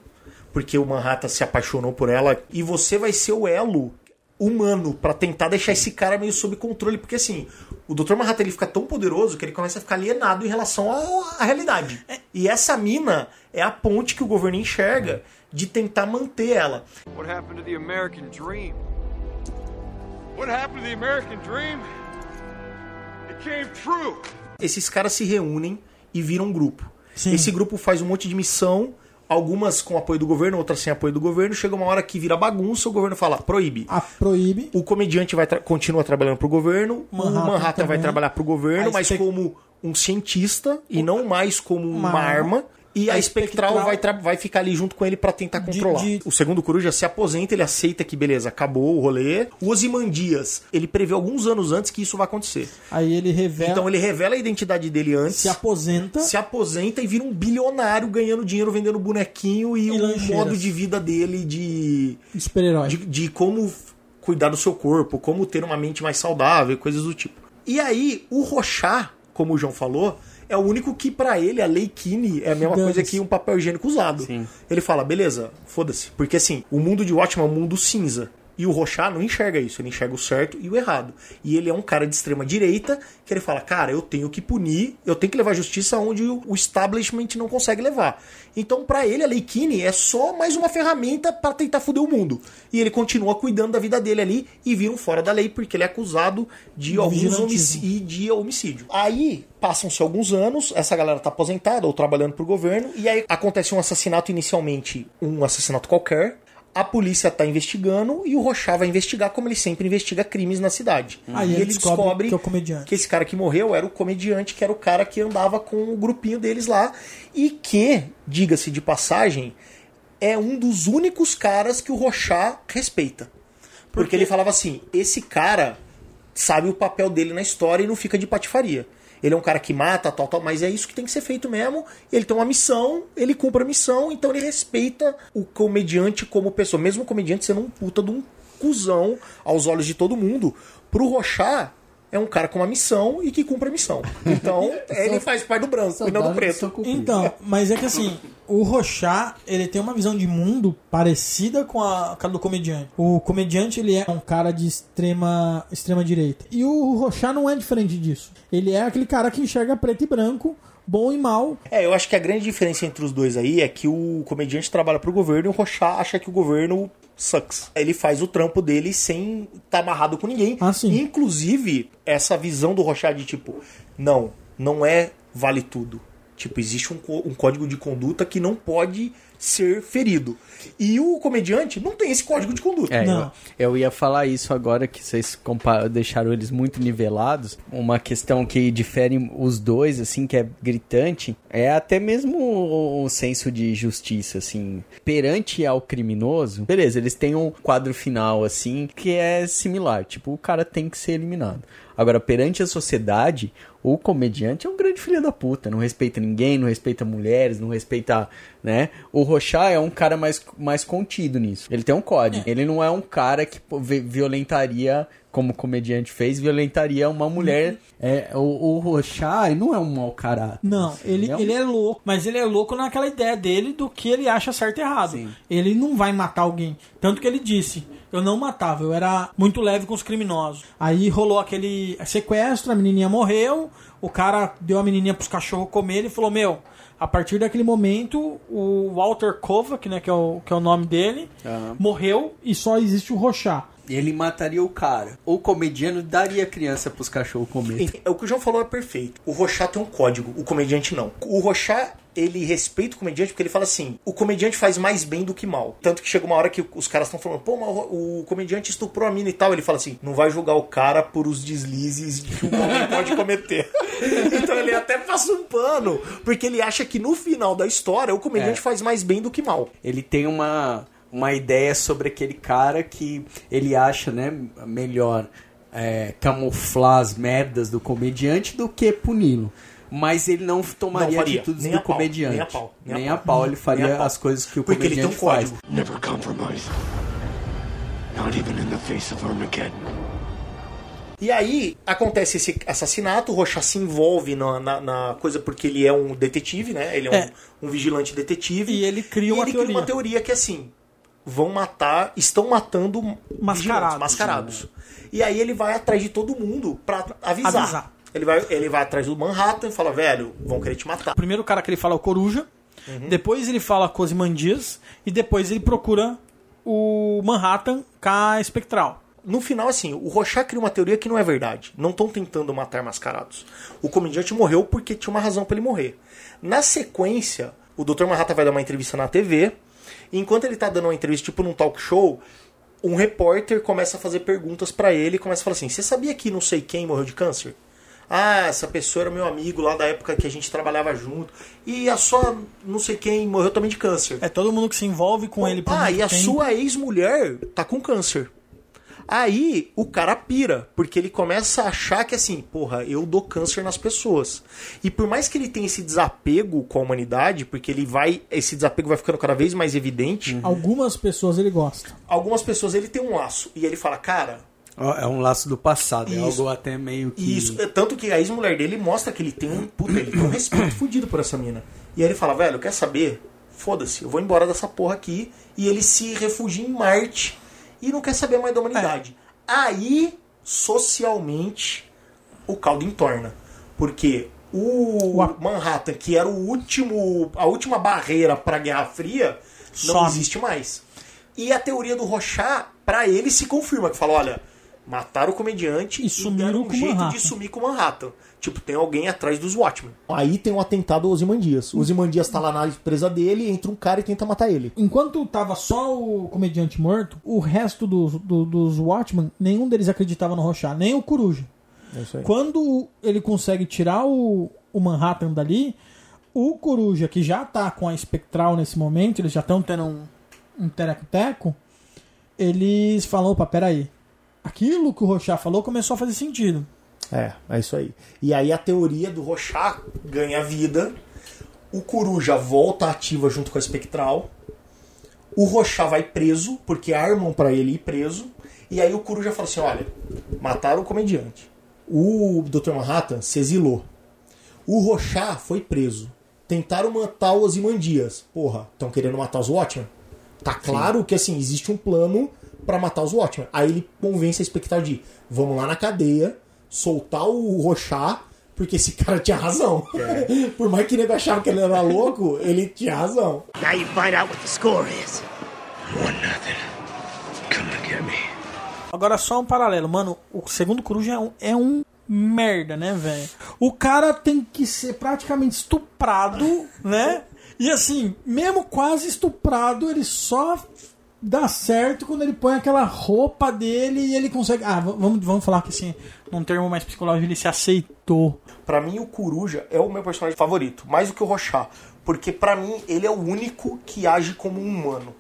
porque o Manhattan se apaixonou por ela, e você vai ser o elo humano pra tentar deixar esse cara meio sob controle, porque assim, o Dr. Manhattan ele fica tão poderoso que ele começa a ficar alienado em relação à realidade. E essa mina é a ponte que o governo enxerga de tentar manter ela. What happened to the American dream? What happened to the American dream? It came true. Esses caras se reúnem e viram um grupo. Sim. Esse grupo faz um monte de missão, algumas com apoio do governo, outras sem apoio do governo. Chega uma hora que vira bagunça, o governo fala, proíbe. A proíbe. O comediante vai tra- continua trabalhando pro governo, Manhattan o Manhattan vai também. trabalhar pro governo, mas como um cientista e não mais como uma, Uma arma. E a, A espectral, Espectral- vai, vai ficar ali junto com ele pra tentar controlar. de- O segundo coruja se aposenta, ele aceita que beleza, acabou o rolê. O Ozymandias, ele prevê alguns anos antes que isso vai acontecer. Aí ele revela, Então ele revela a identidade dele antes, se aposenta. se aposenta e vira um bilionário ganhando dinheiro vendendo bonequinho e, E o lancheiras. modo de vida dele de Super-herói. de, de como cuidar do seu corpo, como ter uma mente mais saudável, coisas do tipo. E aí, o Rochá, como o João falou, é o único que pra ele a lei Kine é a mesma Dane-se. coisa que um papel higiênico usado. Sim. Ele fala, beleza, foda-se. Porque assim, o mundo de Watchmen é um mundo cinza. E o Rochá não enxerga isso, ele enxerga o certo e o errado. E ele é um cara de extrema direita que ele fala, cara, eu tenho que punir, eu tenho que levar justiça onde o establishment não consegue levar. Então, pra ele, a Lei Kine é só mais uma ferramenta pra tentar foder o mundo. E ele continua cuidando da vida dele ali e vira um fora da lei porque ele é acusado de alguns e de homicídio. Aí passam-se alguns anos, essa galera tá aposentada ou trabalhando pro governo, e aí acontece um assassinato inicialmente, um assassinato qualquer. A polícia tá investigando e o Rochá vai investigar como ele sempre investiga crimes na cidade. Aí e ele ele descobre descobre que é o comediante. que esse cara que morreu era o comediante, que era o cara que andava com o grupinho deles lá e que, diga-se de passagem, é um dos únicos caras que o Rochá respeita. Porque ele falava assim: esse cara sabe o papel dele na história e não fica de patifaria. Ele é um cara que mata, tal, tal, mas é isso que tem que ser feito mesmo. Ele tem uma missão, ele cumpre a missão, então ele respeita o comediante como pessoa. Mesmo o comediante sendo um puta de um cuzão aos olhos de todo mundo. Pro Rochá, é um cara com uma missão e que cumpre a missão. Então, ele faz parte do branco e não do preto. Então, mas é que assim, o Rochá, ele tem uma visão de mundo parecida com a cara do comediante. O comediante, ele é um cara de extrema, extrema direita. E o Rochá não é diferente disso. Ele é aquele cara que enxerga preto e branco, bom e mal. É, eu acho que a grande diferença entre os dois aí é que o comediante trabalha pro governo e o Rochá acha que o governo sucks. Ele faz o trampo dele sem estar amarrado com ninguém. Ah, sim. Inclusive, essa visão do Rochá de tipo, não, não é vale tudo. Tipo, existe um, um código de conduta que não pode ser ferido. E o comediante não tem esse código de conduta. É, Não. eu, eu ia falar isso agora que vocês deixaram eles muito nivelados. Uma questão que difere os dois, assim, que é gritante, é até mesmo o, o senso de justiça, assim. Perante ao criminoso, beleza, eles têm um quadro final, assim, que é similar. Tipo, o cara tem que ser eliminado. Agora, perante a sociedade, o comediante é um grande filho da puta. Não respeita ninguém, não respeita mulheres, não respeita, né? O Rochá é um cara mais, mais contido nisso. Ele tem um código. Ele não é um cara que violentaria, como o comediante fez, violentaria uma mulher. É, o, o Rochá ele não é um mau caráter. Não, ele, é um- ele é louco, mas ele é louco naquela ideia dele do que ele acha certo e errado. Sim. Ele não vai matar alguém. Tanto que ele disse: eu não matava, eu era muito leve com os criminosos. Aí rolou aquele sequestro, a menininha morreu, o cara deu a menininha pros cachorros comer e falou: Meu, a partir daquele momento, o Walter Kovac, né, que é o, que é o nome dele, Aham. morreu e só existe o Rochá. Ele mataria o cara. O comediante daria a criança pros cachorros comer. É, O que o João falou é perfeito. O Rochá tem um código, o comediante não. O Rochá, ele respeita o comediante porque ele fala assim: o comediante faz mais bem do que mal. Tanto que chega uma hora que os caras estão falando, pô, mas o o comediante estuprou a mina e tal. Ele fala assim: não vai julgar o cara por os deslizes que o homem pode cometer. então ele até passa um pano, porque ele acha que no final da história o comediante É. faz mais bem do que mal. ele tem uma, uma ideia sobre aquele cara que ele acha né, melhor é, camuflar as merdas do comediante do que puni-lo. Mas ele não tomaria Não atitudes nem do a pau, comediante. nem a pau, nem a Nem pau. a pau, ele faria Nem as coisas que o Porque ele tem comediante um faz. Never compromise. Not even in the face of Armageddon. E aí acontece esse assassinato, o Rochá se envolve na, na, na coisa porque ele é um detetive, né? Ele é, É. Um, um vigilante detetive. E ele cria E uma ele teoria. cria uma teoria que assim, vão matar, estão matando Mascarados. mascarados. E aí ele vai atrás de todo mundo pra avisar. Avisar. Ele, vai, ele vai atrás do Manhattan e fala, velho, vão querer te matar. O primeiro cara que ele fala é o Coruja, Uhum. depois ele fala com os Mandias e depois ele procura o Manhattan com a Espectral. No final, assim, o Rochat cria uma teoria que não é verdade. Não estão tentando matar mascarados. O comediante morreu porque tinha uma razão para ele morrer. Na sequência, o Dr. Manhattan vai dar uma entrevista na TV. E enquanto ele tá dando uma entrevista, tipo num talk show, um repórter começa a fazer perguntas para ele e começa a falar assim: Você sabia que não sei quem morreu de câncer? Ah, essa pessoa era meu amigo lá da época que a gente trabalhava junto. E a sua não sei quem morreu também de câncer. É todo mundo que se envolve com ele Ah, e a sua ex-mulher tá com câncer. Aí o cara pira, porque ele começa a achar que assim, porra, eu dou câncer nas pessoas. E por mais que ele tenha esse desapego com a humanidade, porque ele vai, esse desapego vai ficando cada vez mais evidente, Algumas pessoas ele gosta. algumas pessoas ele tem um laço e ele fala, cara, É um laço do passado, é Isso. algo até meio que. Isso, é tanto que a ex-mulher dele mostra que ele tem um puta, ele tem um respeito fudido por essa mina. E aí ele fala, velho, quer saber? Foda-se, eu vou embora dessa porra aqui. E ele se refugia em Marte e não quer saber mais da humanidade. Aí, socialmente, o caldo entorna. Porque o Manhattan, que era o último, a última barreira para a Guerra Fria, não Some. existe mais. E a teoria do Rochat, pra ele, se confirma. Que fala, olha, mataram o comediante E sumiram deram um com jeito Manhattan. de sumir com Manhattan. Tipo, tem alguém atrás dos Watchmen. Aí tem um atentado ao Ozymandias. O Ozymandias tá lá na empresa dele, entra um cara e tenta matar ele. Enquanto tava só o comediante morto, o resto dos, do- dos Watchmen, nenhum deles acreditava no Rochat, nem o Coruja. É. Quando ele consegue tirar o, o Manhattan dali, o Coruja, que já tá com a Espectral nesse momento, eles já estão tendo um, um teco-teco, eles falam, opa, peraí. Aquilo que o Rochat falou começou a fazer sentido. É, é isso aí. E aí a teoria do Rochat ganha vida. O Coruja volta ativa junto com a Espectral. O Rochat vai preso, porque armam pra ele ir preso. E aí o Coruja fala assim: olha, mataram o comediante. O Dr. Manhattan se exilou. O Rochat foi preso. Tentaram matar o Ozymandias. Porra, estão querendo matar os Watchmen? Tá claro que assim, existe um plano pra matar os Watchmen. Aí ele convence a Espectral de vamos lá na cadeia, soltar o Rochat, porque esse cara tinha razão. Por mais que ele achava que ele era louco, ele tinha razão. Now you find out what the score is. One nothing. Come and get me. Agora só um paralelo, mano. O segundo Coruja é um, é um merda, né, velho? O cara tem que ser praticamente estuprado, né? E assim, mesmo quase estuprado, ele só dá certo quando ele põe aquela roupa dele e ele consegue. Ah, vamos, vamos falar que assim, num termo mais psicológico, ele se aceitou. Pra mim, o Coruja é o meu personagem favorito, mais do que o Rochat. Porque pra mim, ele é o único que age como um humano.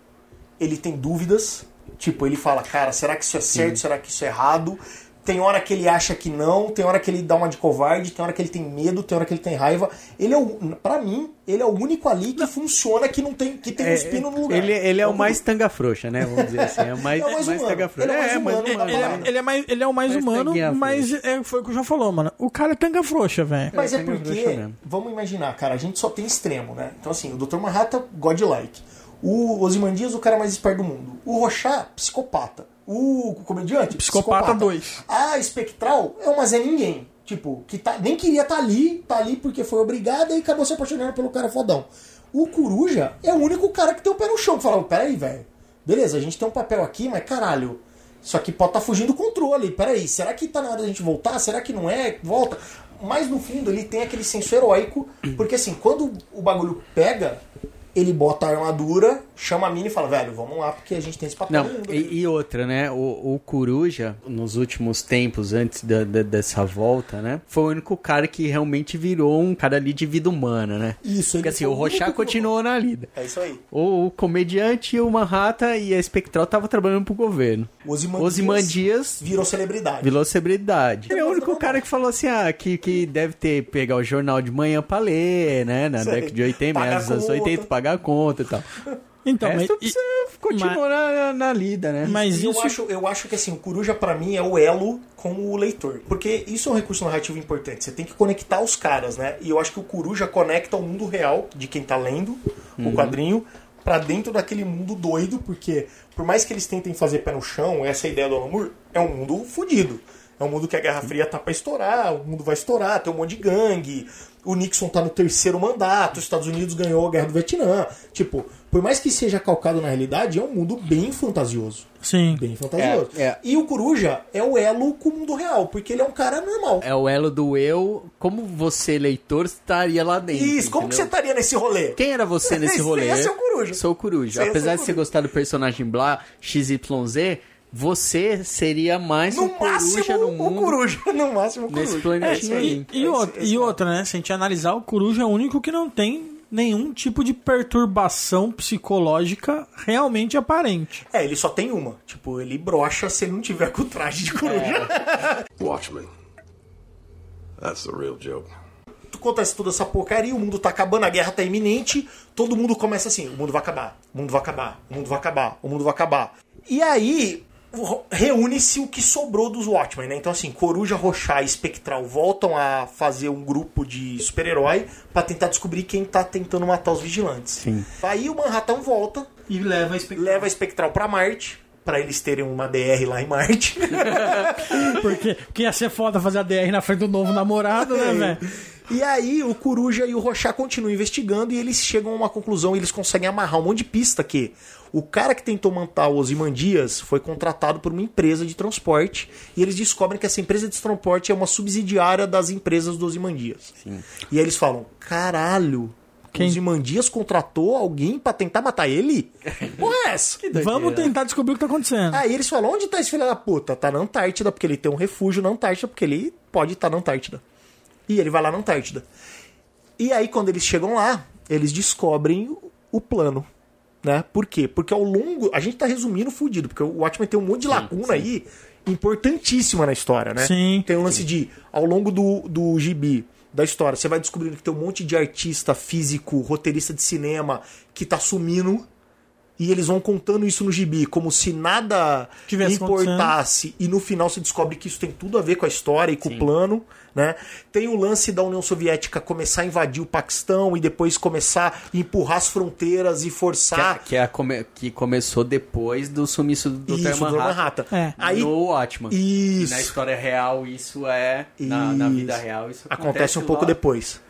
Ele tem dúvidas, tipo, ele fala, cara, será que isso é certo, será que isso é errado? Tem hora que ele acha que não, tem hora que ele dá uma de covarde, tem hora que ele tem medo, tem hora que ele tem raiva. Ele é o, pra mim, ele é o único ali que funciona, que não tem, que tem um espino no lugar. Ele, ele é o mais tanga frouxa, né? Vamos dizer assim. É o mais, É mais humano. tanga frouxa. Ele é o mais É, humano, mais ele- Ele é, ele é mais, ele é o mais Mas humano, mas é, foi o que o João falou, mano. O cara é tanga frouxa, velho. Mas é que porque, vamos imaginar, cara, a gente só tem extremo, né? Então, assim, o Dr. Manhattan, godlike. O Ozymandias, o cara mais esperto do mundo. O Rochat, psicopata. O comediante, Psicopata dois. A Espectral é uma Zé Ninguém. Tipo, que tá, nem queria estar ali, tá ali porque foi obrigada e acabou se apaixonando pelo cara fodão. O Coruja é o único cara que tem o pé no chão, que fala, peraí, velho. Beleza, a gente tem um papel aqui, mas caralho. Isso aqui pode estar fugindo do controle. Peraí, será que tá na hora da gente voltar? Será que não é? Volta. Mas no fundo ele tem aquele senso heróico, porque assim, quando o bagulho pega, ele bota a armadura, chama a mina e fala, velho, vamos lá, porque a gente tem esse papel Não, no mundo aqui." e, e outra, né? O, o Coruja, nos últimos tempos, antes da, da- dessa volta, né? Foi o único cara que realmente virou um cara ali de vida humana, né? Isso, Porque assim, o que- continuou na lida. É isso aí. O, o comediante, o Manhattan e a Espectral estavam trabalhando pro governo. Ozymandias virou celebridade. virou celebridade. Ele é o único cara que falou assim, ah, que, que deve ter pegar o jornal de manhã pra ler, né? Na década de 80, Pagar meados dos anos conta. 80, pagar a conta e tal. Então, mas, e- precisa continuar na, na lida, né? mas E eu isso. acho, eu acho que assim, o Coruja pra mim é o elo com o leitor. Porque isso é um recurso narrativo importante. Você tem que conectar os caras, né? E eu acho que o Coruja conecta o mundo real de quem tá lendo Uhum. o quadrinho pra dentro daquele mundo doido, porque por mais que eles tentem fazer pé no chão, essa ideia do Alan Moore é um mundo fudido. É um mundo que a Guerra Fria tá pra estourar, o mundo vai estourar, tem um monte de gangue. O Nixon tá no terceiro mandato, os Estados Unidos ganhou a Guerra do Vietnã. Tipo, por mais que seja calcado na realidade, é um mundo bem fantasioso. Sim. Bem fantasioso. É, é. E o Coruja é o elo com o mundo real, porque ele é um cara normal. É o elo do eu, como você, leitor, estaria lá dentro. Isso, como que você entendeu? estaria nesse rolê? Quem era você nesse rolê? ia ser o Coruja. Sou o Coruja. Apesar ser o de você gostar do personagem Blá, XYZ, você seria mais No um Coruja máximo, no o mundo Coruja. No máximo, o nesse Coruja. planetinha É aí. E, outra, e outra, né? Se a gente analisar, o Coruja é o único que não tem nenhum tipo de perturbação psicológica realmente aparente. É, ele só tem uma. Tipo, ele brocha se ele não tiver com o traje de coruja. Watchmen. That's the real joke. Acontece toda essa porcaria, o mundo tá acabando, a guerra tá iminente, todo mundo começa assim, o mundo vai acabar, o mundo vai acabar, o mundo vai acabar, o mundo vai acabar. E aí reúne-se o que sobrou dos Watchmen, né? Então assim, Coruja, Rochá e Espectral voltam a fazer um grupo de super-herói pra tentar descobrir quem tá tentando matar os vigilantes. Sim. Aí o Manhattan volta, E leva a expectativa. leva a Espectral pra Marte, pra eles terem uma DR lá em Marte. Porque, porque ia ser foda fazer a DR na frente do novo namorado, né, velho? E aí o Coruja e o Rochá continuam investigando e eles chegam a uma conclusão e eles conseguem amarrar um monte de pista que o cara que tentou matar o Ozymandias foi contratado por uma empresa de transporte e eles descobrem que essa empresa de transporte é uma subsidiária das empresas do Ozymandias. E aí eles falam, caralho, Quem- o Ozymandias contratou alguém pra tentar matar ele? Porra é essa? Vamos tentar descobrir o que tá acontecendo. Aí eles falam, onde tá esse filho da puta? Tá na Antártida, porque ele tem um refúgio na Antártida, porque ele pode estar na Antártida. E ele vai lá na Antártida. E aí, quando eles chegam lá, eles descobrem o- plano. Né? Por quê? Porque ao longo. A gente tá resumindo fudido, porque o Watchmen tem um monte de lacuna aí importantíssima na história, né? Sim. Tem o lance de, ao longo do, do gibi, da história, você vai descobrindo que tem um monte de artista, físico, roteirista de cinema que tá sumindo. E eles vão contando isso no gibi, como se nada Tivesse importasse. E no final você descobre que isso tem tudo a ver com a história e com o plano. Né? Tem o lance da União Soviética começar a invadir o Paquistão e depois começar a empurrar as fronteiras e Que, é- forçar. que, é a come- que começou depois do sumiço do. Isso, do Manhattan. Manhattan. É. Aí no Watchman. Isso. E na história real, isso é. Na, na Isso. vida real, isso acontece, acontece um pouco lá- depois.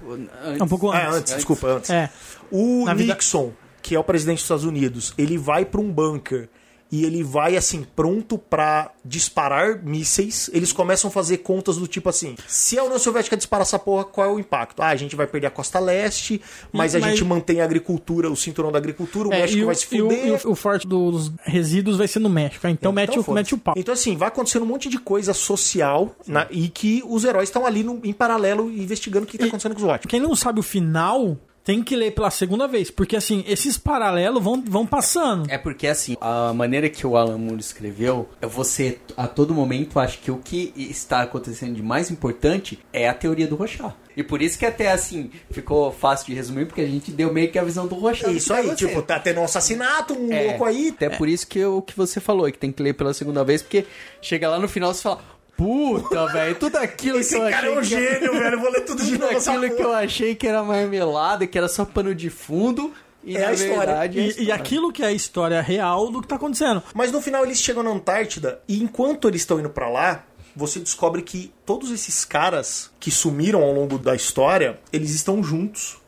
Antes. É um pouco Ah, antes. antes, desculpa, antes. É. O Na vida- Nixon, que é o presidente dos Estados Unidos, ele vai pra um bunker e ele vai assim pronto pra disparar mísseis. Eles começam a fazer contas do tipo assim: se a União Soviética disparar essa porra, qual é o impacto? Ah, a gente vai perder a costa leste, mas E- a mas- gente mantém a agricultura, o cinturão da agricultura, o É, México o, vai se e o- fuder. e o- forte dos resíduos vai ser no México. Então, Então, mete, o, mete o pau. Então, assim, vai acontecendo um monte de coisa social na- e que os heróis estão ali no- em paralelo investigando o que está acontecendo com os Watchmen. Quem não sabe o final tem que ler pela segunda vez. Porque, assim, esses paralelos vão, vão passando. É porque, assim, a maneira que o Alan Moore escreveu, é você, a todo momento, acha que o que está acontecendo de mais importante é a teoria do Rochat. E por isso que até, assim, ficou fácil de resumir, porque a gente deu meio que a visão do Rochat. do Isso aí, tipo, tá tendo um assassinato, um É, louco aí. Até por isso que o que você falou, que tem que ler pela segunda vez, porque chega lá no final e você fala, puta, velho, tudo aquilo Esse que eu cara achei é um que gênio, velho. Eu vou ler tudo de tudo novo. aquilo que porra. eu achei que era marmelada, que era só pano de fundo, e É a história. verdade é a E, e história. aquilo que é a história real do que tá acontecendo. Mas no final eles chegam na Antártida e enquanto eles estão indo pra lá, você descobre que todos esses caras que sumiram ao longo da história, eles estão juntos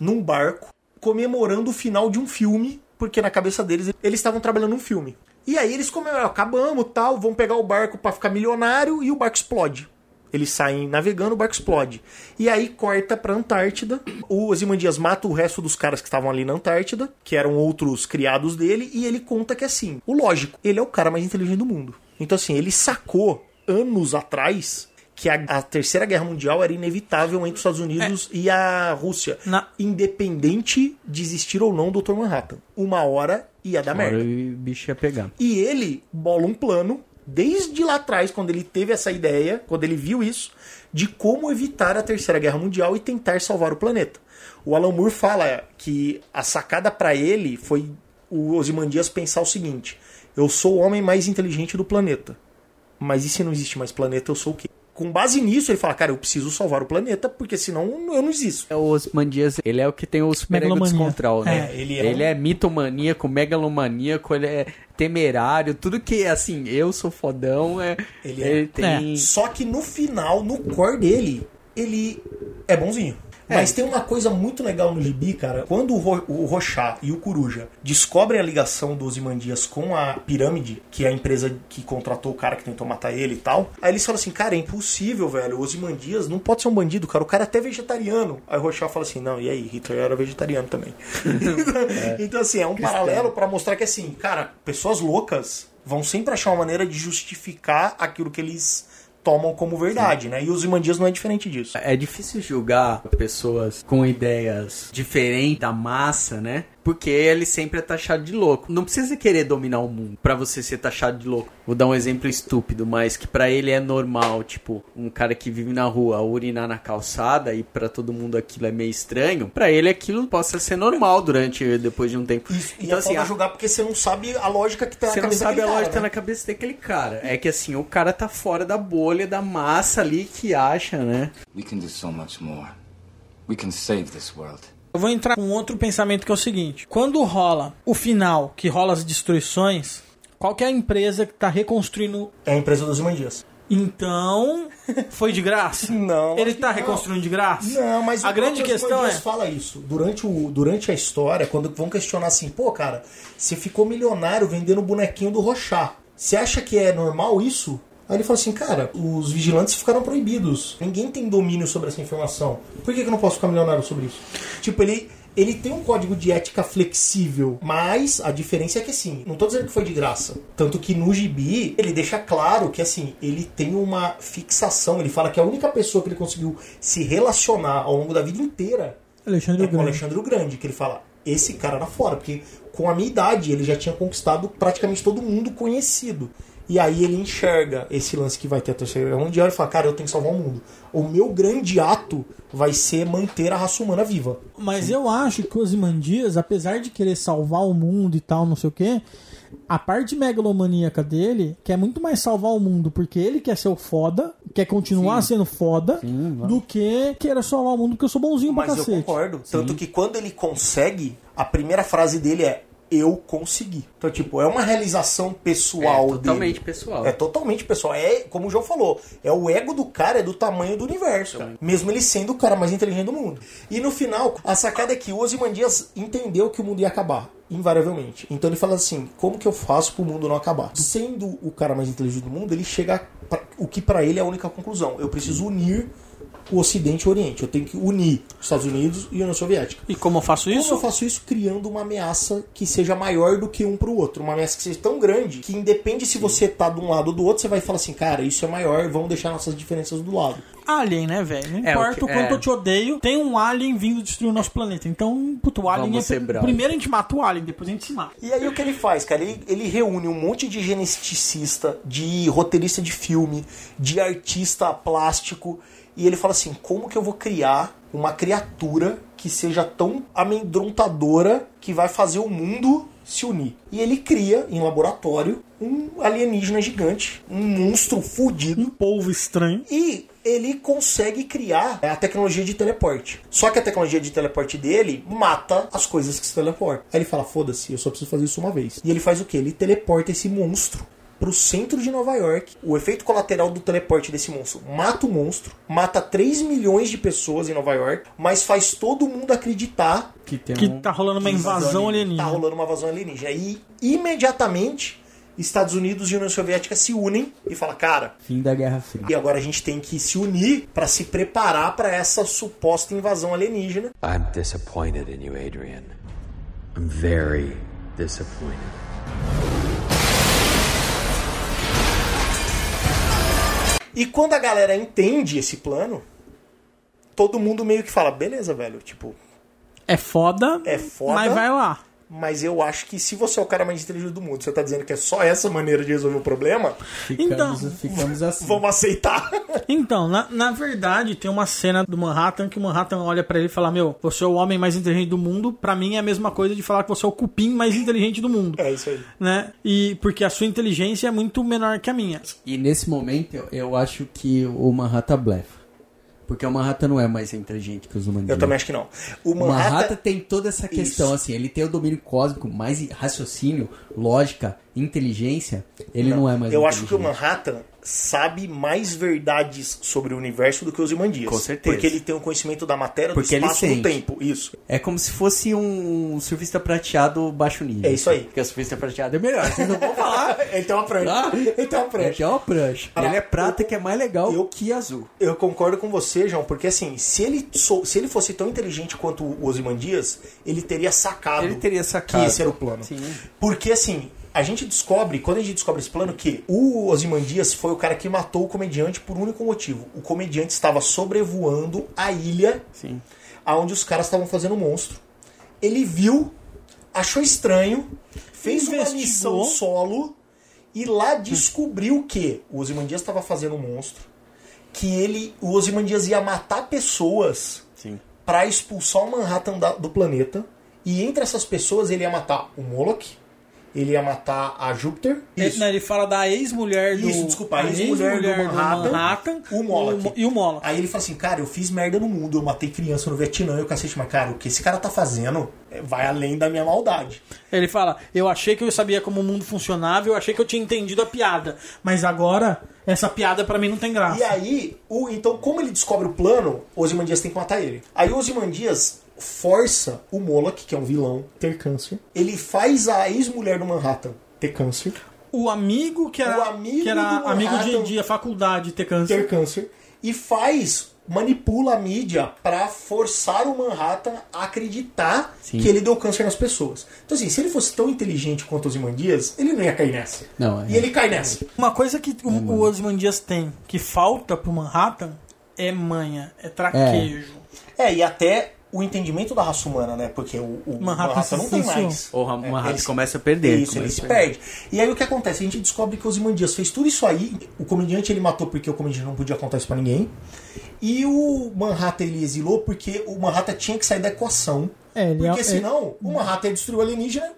num barco comemorando o final de um filme, porque na cabeça deles eles estavam trabalhando um filme. E aí eles comemoram, acabamos, tal, vão pegar o barco pra ficar milionário e o barco explode. Eles saem navegando, o barco explode. E aí corta pra Antártida. O Ozymandias mata o resto dos caras que estavam ali na Antártida, que eram outros criados dele, e ele conta que assim, o lógico, ele é o cara mais inteligente do mundo. Então assim, ele sacou anos atrás que a, a Terceira Guerra Mundial era inevitável entre os Estados Unidos e a Rússia, Na- independente de existir ou não o Dr. Manhattan. Uma hora ia dar merda. Agora o bicho ia pegar. E ele bola um plano, desde lá atrás, quando ele teve essa ideia, quando ele viu isso, de como evitar a Terceira Guerra Mundial e tentar salvar o planeta. O Alan Moore fala que a sacada para ele foi o Ozymandias pensar o seguinte: eu sou o homem mais inteligente do planeta. Mas e se não existe mais planeta, eu sou o quê? Com base nisso, ele fala, cara, eu preciso salvar o planeta, porque senão eu não existo. É o Osman Dias, ele é o que tem o super ego descontrol, né? É, ele é ele um- é mitomaníaco, megalomaníaco, ele é temerário, tudo que, assim, eu sou fodão, é, Ele ele, é. tem... Só que no final, no core dele, ele é bonzinho. Mas tem uma coisa muito legal no gibi, cara. Quando o, Ro o Rochá e o Coruja descobrem a ligação dos Imandias com a Pirâmide, que é a empresa que contratou o cara que tentou matar ele e tal, aí eles falam assim, cara, é impossível, velho. Os Imandias não pode ser um bandido, cara. O cara é até vegetariano. Aí o Rochá fala assim, não, e aí? Hitler era vegetariano também. Então, assim, é um paralelo pra mostrar que, assim, cara, pessoas loucas vão sempre achar uma maneira de justificar aquilo que eles tomam como verdade, né? E os Imandias não é diferente disso. É difícil julgar pessoas com ideias diferentes da massa, né? Porque ele sempre é taxado de louco. Não precisa querer dominar o mundo pra você ser taxado de louco. Vou dar um exemplo estúpido, mas que pra ele é normal, tipo, um cara que vive na rua urinar na calçada e pra todo mundo aquilo é meio estranho. Pra ele aquilo possa ser normal durante depois de um tempo. Isso, e então, assim, a... julgar porque você não sabe a lógica que tá você na cabeça não sabe a lógica cara, na cabeça daquele cara. É que assim, o cara tá fora da bolha da massa ali que acha, né? We can do so much more. We can save this world. Eu vou entrar com outro pensamento que é o seguinte: quando rola o final, que rola as destruições, qual que é a empresa que tá reconstruindo? É a empresa dos Imandias. Então, foi de graça? Não. Ele tá não. reconstruindo de graça? Não, mas a o grande questão é fala isso. Durante, o, durante a história, quando vão questionar assim, pô, cara, você ficou milionário vendendo o bonequinho do Rochá. Você acha que é normal isso? Aí ele fala assim, cara, os vigilantes ficaram proibidos. Ninguém tem domínio sobre essa informação. Por que, que eu não posso ficar milionário sobre isso? Tipo, ele, ele tem um código de ética flexível, mas a diferença é que assim, não tô dizendo que foi de graça. Tanto que no gibi, ele deixa claro que assim, ele tem uma fixação. Ele fala que a única pessoa que ele conseguiu se relacionar ao longo da vida inteira Alexandre é com o. Alexandre o Grande, que ele fala, esse cara era fora, porque com a minha idade ele já tinha conquistado praticamente todo mundo conhecido. E aí ele enxerga esse lance que vai ter a terceira guerra mundial e fala, cara, eu tenho que salvar o mundo. O meu grande ato vai ser manter a raça humana viva. Mas eu acho que os Imandias, apesar de querer salvar o mundo e tal, não sei o quê, a parte megalomaníaca dele quer muito mais salvar o mundo porque ele quer ser o foda, quer continuar sendo foda, do que querer salvar o mundo porque eu sou bonzinho pra Mas eu cacete. concordo. Tanto que quando ele consegue, a primeira frase dele é eu consegui. Então, tipo, é uma realização pessoal É totalmente dele. pessoal. É totalmente pessoal. É, como o João falou, é o ego do cara, é do tamanho do universo. Mesmo ele sendo o cara mais inteligente do mundo. E no final, a sacada é que o Ozymandias entendeu que o mundo ia acabar. Invariavelmente. Então ele fala assim: como que eu faço pro mundo não acabar? Sendo o cara mais inteligente do mundo, ele chega. Pra, o que pra ele é a única conclusão. Eu preciso unir o Ocidente e o Oriente. Eu tenho que unir os Estados Unidos e a União Soviética. E como eu faço Como isso? eu faço isso criando uma ameaça que seja maior do que um pro outro? Uma ameaça que seja tão grande que independe se você tá de um lado ou do outro, você vai falar assim, cara, isso é maior, vamos deixar nossas diferenças do lado. Alien, né, velho? Não É, importa o o, que- quanto é. eu te odeio, tem um alien vindo destruir o nosso planeta. Então, puto, o alien Vamos é. Primeiro a gente mata o alien, depois a gente se mata. E aí o que ele faz, cara? Ele, ele reúne um monte de geneticista, de roteirista de filme, de artista plástico, e ele fala assim: como que eu vou criar uma criatura que seja tão amedrontadora que vai fazer o mundo se unir? E ele cria, em laboratório, um alienígena gigante, um monstro fudido. Um polvo estranho. E ele consegue criar a tecnologia de teleporte. Só que a tecnologia de teleporte dele mata as coisas que se teleportam. Aí ele fala: foda-se, eu só preciso fazer isso uma vez. E ele faz o que? Ele teleporta esse monstro pro centro de Nova York. O efeito colateral do teleporte desse monstro mata o monstro, mata 3 milhões de pessoas em Nova York, mas faz todo mundo acreditar Que tem Que um... tá rolando uma invasão tá alienígena. rolando uma invasão alienígena. E imediatamente Estados Unidos e União Soviética se unem e fala, cara, Fim da Guerra Fria. e agora a gente tem que se unir para se preparar para essa suposta invasão alienígena. I'm disappointed in you, Adrian. I'm very disappointed. E quando a galera entende esse plano, todo mundo meio que fala, beleza, velho, tipo, É foda, É foda. mas vai lá. Mas eu acho que se você é o cara mais inteligente do mundo, você tá dizendo que é só essa maneira de resolver o problema, Então, Ficamos, ficamos assim. vamos aceitar. então na, na verdade, tem uma cena do Manhattan que o Manhattan olha pra ele e fala: Meu, você é o homem mais inteligente do mundo. Pra mim é a mesma coisa de falar que você é o cupim mais inteligente do mundo. é isso aí. Né? E porque a sua inteligência é muito menor que a minha. E nesse momento, eu, eu acho que o Manhattan blefa. Porque o Manhattan não é mais inteligente que os humanos. Eu também acho que não. O O Manhattan, Manhattan, tem toda essa questão, Isso. assim, ele tem o domínio cósmico, mais raciocínio, lógica, inteligência, ele não é mais Eu acho que o. Manhattan sabe mais verdades sobre o universo do que os Imandias. Com certeza. Porque ele tem o conhecimento da matéria, do Porque ele espaço e do tempo. Isso. É como se fosse um surfista prateado baixo nível. É isso aí. Porque o surfista prateado é melhor. Vocês não vão falar. ele tem uma prancha. Ah, ele tem uma prancha. Ele é uma prancha. Ele é prata que é mais legal Eu- que azul. Eu concordo com você, João, porque assim, se ele, sou- se ele fosse tão inteligente quanto o Ozymandias, ele teria sacado Ele teria sacado. que esse era o plano. Sim. Porque assim, a gente descobre, quando a gente descobre esse plano, que o Ozymandias foi o cara que matou o comediante por um único motivo. O comediante estava sobrevoando a ilha Sim. aonde os caras estavam fazendo o monstro. Ele viu, achou estranho, fez uma Investigou. missão solo e lá descobriu que o Ozymandias estava fazendo um monstro, que ele, o Ozymandias ia matar pessoas para expulsar o Manhattan da- do planeta. E entre essas pessoas ele ia matar o Moloch, ele ia matar a Júpiter. Ele, não, ele fala da ex-mulher do. Isso, desculpa, a ex-mulher do Manhattan, o Moloch. e o Moloch. Aí ele fala assim, cara, eu fiz merda no mundo, eu matei criança no Vietnã e o cacete, mas cara, o que esse cara tá fazendo é, vai além da minha maldade. Ele fala: Eu achei que eu sabia como o mundo funcionava, eu achei que eu tinha entendido a piada. Mas agora, essa piada pra mim não tem graça. E aí, o, então, como ele descobre o plano, Ozymandias tem que matar ele. Aí o Ozymandias força o Moloch, que é um vilão, ter câncer. Ele faz a ex-mulher do Manhattan ter câncer. O amigo que era, O amigo que era amigo de, de faculdade ter câncer. ter câncer e faz manipula a mídia pra forçar o Manhattan a acreditar Sim. que ele deu câncer nas pessoas. Então assim, se ele fosse tão inteligente quanto os Imandias, ele não ia cair nessa. Não, é. E ele cai nessa. Uma coisa que o, o Ozymandias tem que falta pro Manhattan é manha, é traquejo. É, e até o entendimento da raça humana, né? Porque o, o Manhattan Manhattan, não tem mais. O Ra- Manhattan se- começa a perder, Isso, ele se perde. E aí o que acontece? A gente descobre que o Ozymandias fez tudo isso aí. O comediante ele matou porque o comediante não podia contar isso pra ninguém. E o Manhattan ele exilou porque o Manhattan tinha que sair da equação. É, ele porque é- senão o Manhattan ia destruir o alienígena.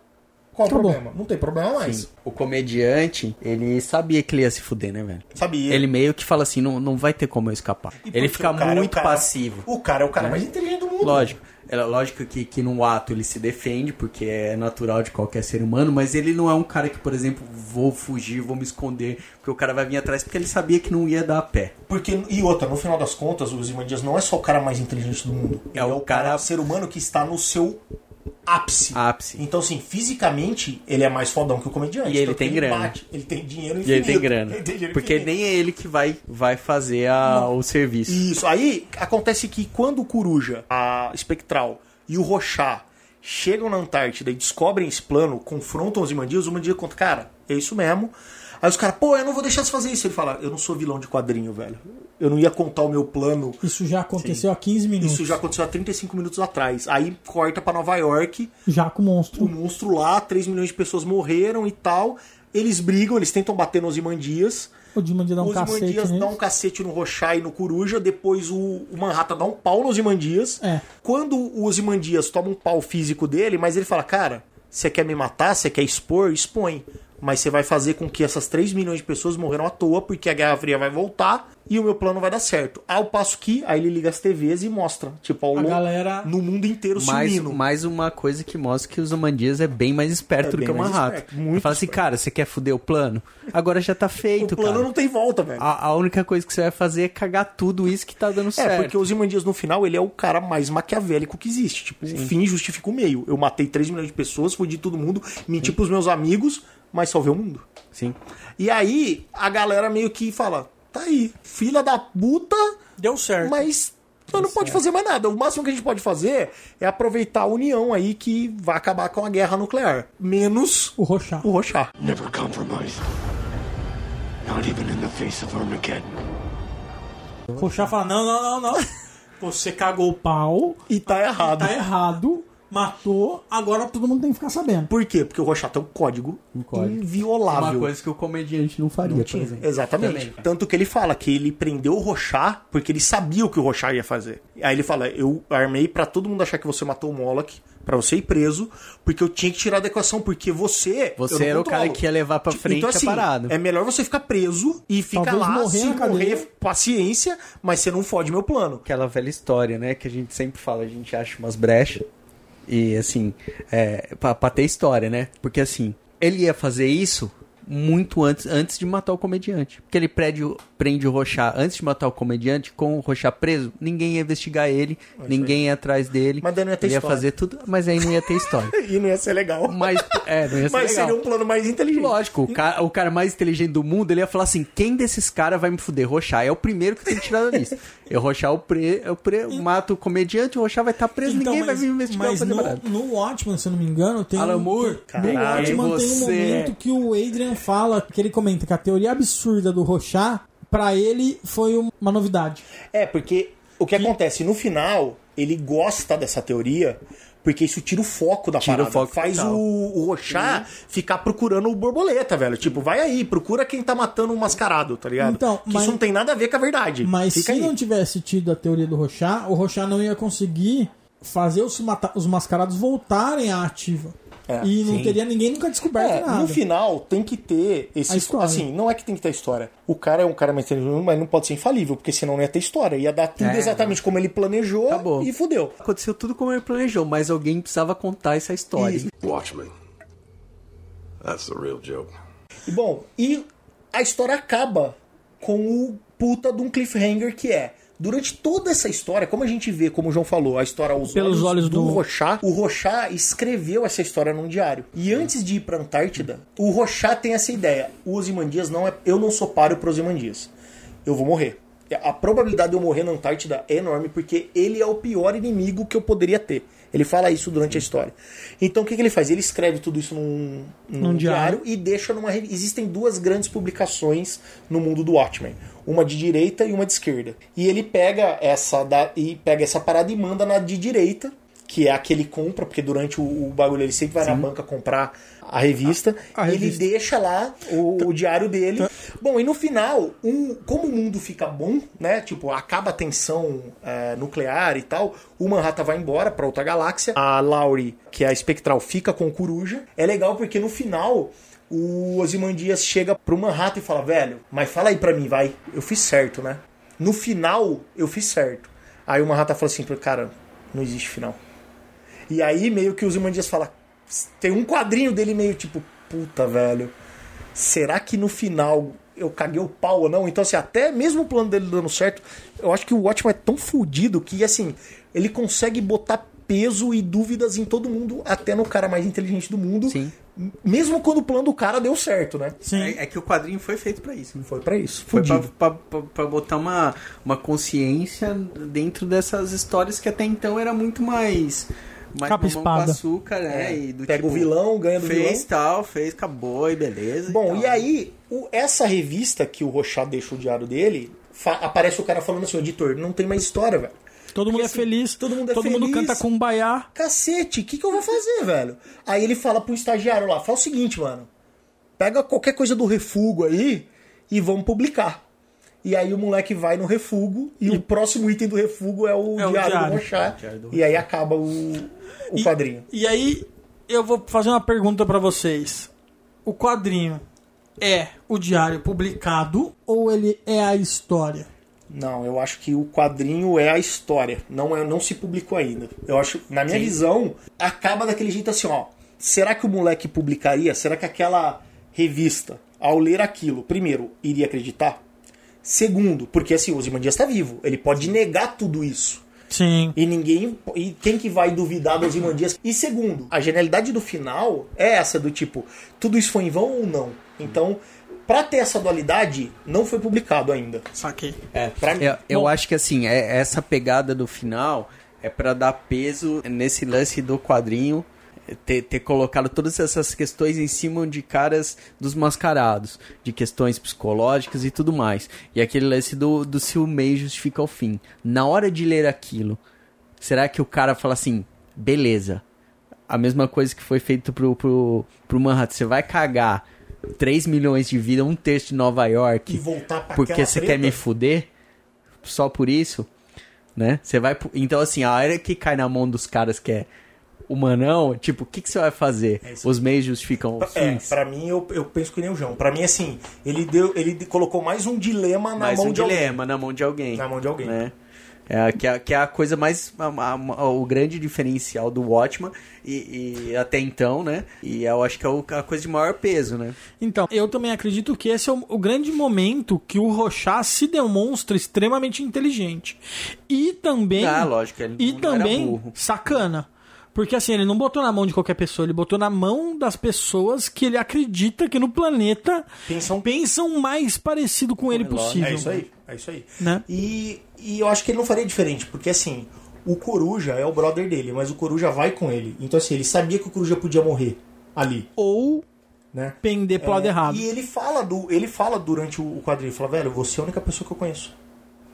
Qual o problema? Não tem problema mais. Sim. O comediante, ele sabia que ele ia se fuder, né, velho? Sabia? Ele meio que fala assim, não, não vai ter como eu escapar. E Ele fica é o muito cara- passivo. O cara é o cara mais inteligente do mundo. Lógico. É lógico que, que no ato ele se defende, porque é natural de qualquer ser humano, mas ele não é um cara que, por exemplo, vou fugir, vou me esconder, porque o cara vai vir atrás, porque ele sabia que não ia dar a pé. Porque, e outra, no final das contas, o Ozymandias não é só o cara mais inteligente do mundo. É o é o cara, cara- ser humano que está no seu ápice. Ápice. Então, assim, fisicamente, ele é mais fodão que o comediante. E ele tem que grana. bate, ele tem dinheiro E infinito. ele tem grana. Ele tem Porque infinito. nem é ele que vai, vai fazer a- o serviço. Isso. Aí, acontece que quando o Coruja, a Espectral e o Rochá chegam na Antártida e descobrem esse plano, confrontam os Imandias, o Imandia conta, cara, é isso mesmo. Aí os caras, pô, eu não vou deixar você fazer isso. Ele fala, eu não sou vilão de quadrinho, velho. Eu não ia contar o meu plano Isso já aconteceu há 15 minutos. Isso já aconteceu há 35 minutos atrás. Aí corta pra Nova York, Já com o monstro. o monstro lá, 3 milhões de pessoas morreram e tal. Eles brigam, eles tentam bater nos Imandias. O Dimandia dá um os cacete Imandias dão um cacete no Rochá e no Coruja. Depois o, o Manhattan dá um pau nos Imandias. É. Quando os Imandias tomam um pau físico dele, mas ele fala: Cara, você quer me matar? Você quer expor? Expõe. Mas você vai fazer com que essas 3 milhões de pessoas morreram à toa, porque a Guerra Fria vai voltar e o meu plano vai dar certo. Ao passo que, aí ele liga as TVs e mostra, tipo, ao longo- galera- no mundo inteiro Mais, sumindo. mais uma coisa que mostra que os Amandias é bem mais esperto É do que o Manhattan. esperto, muito Ele fala assim, cara, você quer fuder o plano? Agora já tá o feito, plano cara. não tem volta, velho. A, a única coisa que você vai fazer é cagar tudo isso que tá dando É, certo. porque o Zimandias no final ele é o cara mais maquiavélico que existe. Tipo, o fim justifica o meio. Eu matei 3 milhões de pessoas, fudi todo mundo, menti pros meus amigos, mas salvei o mundo. Sim. E aí a galera meio que fala: tá aí, filha da puta, Deu certo. mas nós não pode fazer mais nada. O máximo que a gente pode fazer é aproveitar a união aí que vai acabar com a guerra nuclear. Menos O Rochá. o Rochá. Never compromise. Not even in the face of Armageddon. O Rochá fala: não, não, não, não. Você cagou o pau, E tá errado. tá errado, matou, agora todo mundo tem que ficar sabendo. Por quê? Porque o Rochá tem um código, código. inviolável. Uma coisa que o comediante não faria, Não por exemplo. Exatamente. Também. Tanto que ele fala que ele prendeu o Rochá porque ele sabia o que o Rochá ia fazer. Aí ele fala: Eu armei pra todo mundo achar que você matou o Moloch, pra você ir preso, porque eu tinha que tirar da equação, porque você. Você era o controlo. cara que ia levar pra frente então, a assim, parada. É melhor você ficar preso e ficar lá, morrer se morrer, paciência, mas você não fode meu plano. Aquela velha história, né? Que a gente sempre fala, a gente acha umas brechas. E assim, é, pra, pra ter história, né? Porque assim, ele ia fazer isso muito antes, antes de matar o comediante. Porque ele prende, o- prende o Rochá antes de matar o comediante, com o Rochá preso, ninguém ia investigar ele, ninguém ia atrás dele. Mas daí não ia ter ele ia história. fazer tudo, mas aí não ia ter história. E não ia ser legal. Mas, é, não ia ser Mas legal. seria um plano mais inteligente. Lógico, o cara, o cara mais inteligente do mundo, ele ia falar assim: quem desses caras vai me fuder? Rochá é o primeiro que tem que tirar da lista. Eu Rochá o pre, eu pre, mato o comediante, o Rochá vai estar preso, ninguém vai vir investigar Então, mas no, no Watchmen, se eu não me engano, tem Alan Moore, tem- no caralho, Watchmen tem um você- momento que o Adrian fala, que ele comenta que a teoria absurda do Rochá, pra ele, foi um- uma novidade. É, porque o que acontece? No final, ele gosta dessa teoria. Porque isso tira o foco da Tira o parada. foco Faz total. o, o Rochá ficar procurando o borboleta, velho. Tipo, vai aí, procura quem tá matando o mascarado, tá ligado? Então, que mas- isso não tem nada a ver com a verdade. Mas Fica se aí. não tivesse tido a teoria do Rochá, o Rochá não ia conseguir fazer os, os mascarados voltarem à ativa. É, e não sim. teria ninguém nunca descoberto É, nada. no final tem que ter esse. Assim, não é que tem que ter história. O cara é um cara mais inteligente, mas não pode ser infalível, porque senão não ia ter história. Ia dar tudo É, exatamente como ele planejou Acabou. e fudeu. Aconteceu tudo como ele planejou, mas alguém precisava contar essa história. Isso. Watchmen. That's the real joke. E, Bom, e a história acaba com o puta de um cliffhanger que é. Durante toda essa história, como a gente vê, como o João falou, a história aos Pelos olhos do- Rochá, o Rochá escreveu essa história num diário. E antes de ir pra Antártida, o Rochá tem essa ideia. O Ozymandias não é. Eu não sou páreo pro Ozymandias. Eu vou morrer. A probabilidade de eu morrer na Antártida é enorme, porque ele é o pior inimigo que eu poderia ter. Ele fala isso durante a história. Então o que, que ele faz? Ele escreve tudo isso num, num Num diário, diário. e deixa numa Existem duas grandes publicações no mundo do Watchmen. Uma de direita e uma de esquerda. E ele pega essa da, e pega essa parada e manda na de direita, que é a que ele compra, porque durante o, o bagulho ele sempre vai na banca comprar a revista. A e ele revista. deixa lá o, o diário dele. Bom, e no final, um, como o mundo fica bom, né? Tipo, acaba a tensão é, nuclear e tal, o Manhattan vai embora pra outra galáxia. A Laurie, que é a espectral, fica com o Coruja. É legal porque no final o Ozymandias chega pro Manhattan e fala: velho, mas fala aí pra mim, vai. Eu fiz certo, né? No final, eu fiz certo. Aí o Manhattan fala assim: cara, não existe final. E aí meio que o Ozymandias fala: tem um quadrinho dele meio tipo, puta, velho. Será que no final eu caguei o pau ou não? Então, assim, até mesmo o plano dele dando certo, eu acho que o Watchmen é tão fodido que, assim, ele consegue botar peso e dúvidas em todo mundo, até no cara mais inteligente do mundo. Sim. Mesmo quando o plano do cara deu certo, né? Sim. É, é que o quadrinho foi feito pra isso. né? Foi pra isso. Foi pra, Fudido. pra, pra- pra botar uma, uma consciência dentro dessas histórias que até então era muito mais. Mais Capa e mamão com espada. açúcar, né? É, E do pega tipo, o vilão, ganha do Fez vilão. tal, fez, acabou e beleza. Bom, tal. e aí, o- essa revista que o Rochá deixa o diário dele, fa- aparece o cara falando assim, editor, não tem mais história, velho. Todo mundo é assim, feliz, todo mundo é todo mundo feliz. canta com um baiá. Cacete, o que, que eu vou fazer, velho? Aí ele fala pro estagiário lá, fala o seguinte, mano. Pega qualquer coisa do refugo aí e vamos publicar. E aí o moleque vai no refugo e, o próximo item do refugo é o, É o diário, diário. do Rochá. Diário do E aí acaba o, o E- quadrinho. E aí, eu vou fazer uma pergunta pra vocês. O quadrinho é o diário publicado ou ele é a história? Não, eu acho que o quadrinho é a história, não é, não se publicou ainda. Eu acho, na minha visão, acaba daquele jeito assim, ó. Será que o moleque publicaria? Será que aquela revista, ao ler aquilo, primeiro, iria acreditar? Segundo, porque assim, o Ozymandias está vivo, ele pode negar tudo isso. Sim. E ninguém. E quem que vai duvidar dos Imandias? E segundo, a genialidade do final é essa do tipo, tudo isso foi em vão ou não? Então, pra ter essa dualidade, não foi publicado ainda. Saquei. É, Pra mim- eu, eu Bom. acho que assim, é, essa pegada do final é pra dar peso nesse lance do quadrinho, ter, ter colocado todas essas questões em cima de caras dos mascarados, de questões psicológicas e tudo mais. E aquele lance do, do se o meio justifica o fim. Na hora de ler aquilo, será que o cara fala assim, beleza, a mesma coisa que foi feito pro, pro, pro Manhattan, você vai cagar 3 milhões de vida, um terço de Nova York E voltar pra porque você quer me fuder só por isso, né? Você vai então assim, a hora que cai na mão dos caras que é humanão, tipo, o que que você vai fazer? Os meios justificam os É, fins. pra mim, eu, eu penso que nem o João. Pra mim, assim, ele deu, ele colocou mais um dilema na Mais mão um de alguém. dilema na mão de alguém. Na mão de alguém. Né? É, que, é, que é a coisa mais. a- a- a- o grande diferencial do Watchman e, e até então, né? E eu acho que é o- a coisa de maior peso, né? Então, eu também acredito que esse é o, o grande momento que o Rochat se demonstra extremamente inteligente. E também. Ah, lógico, ele E não era também burro. sacana. Porque assim, ele não botou na mão de qualquer pessoa, ele botou na mão das pessoas que ele acredita que no planeta Pensam- pensam mais parecido com ele possível. É isso aí, é isso aí. Né? E, e eu acho que ele não faria diferente, porque assim, o Coruja é o brother dele, mas o Coruja vai com ele. Então assim, ele sabia que o Coruja podia morrer ali, Ou né? pender pro lado É, errado. E ele fala do, ele fala durante o quadrinho, ele fala, velho, você é a única pessoa que eu conheço.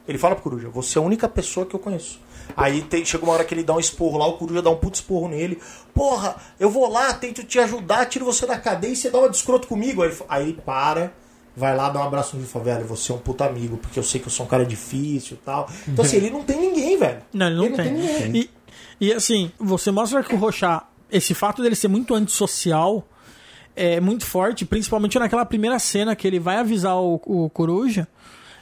Ele fala pro Coruja, você é a única pessoa que eu conheço. Aí tem, chega uma hora que ele dá um esporro lá, o Coruja dá um puto esporro nele. Porra, eu vou lá, tento te ajudar, tiro você da cadeia e você dá uma descroto comigo. Aí, ele aí ele para, vai lá, dá um abraço no e fala, velho, você é um puta amigo, porque eu sei que eu sou um cara difícil e tal. Então assim, ele não tem ninguém, velho. Não, ele não tem. ninguém. E, e assim, você mostra que o Rochat, esse fato dele ser muito antissocial, é muito forte, principalmente naquela primeira cena que ele vai avisar o, o Coruja.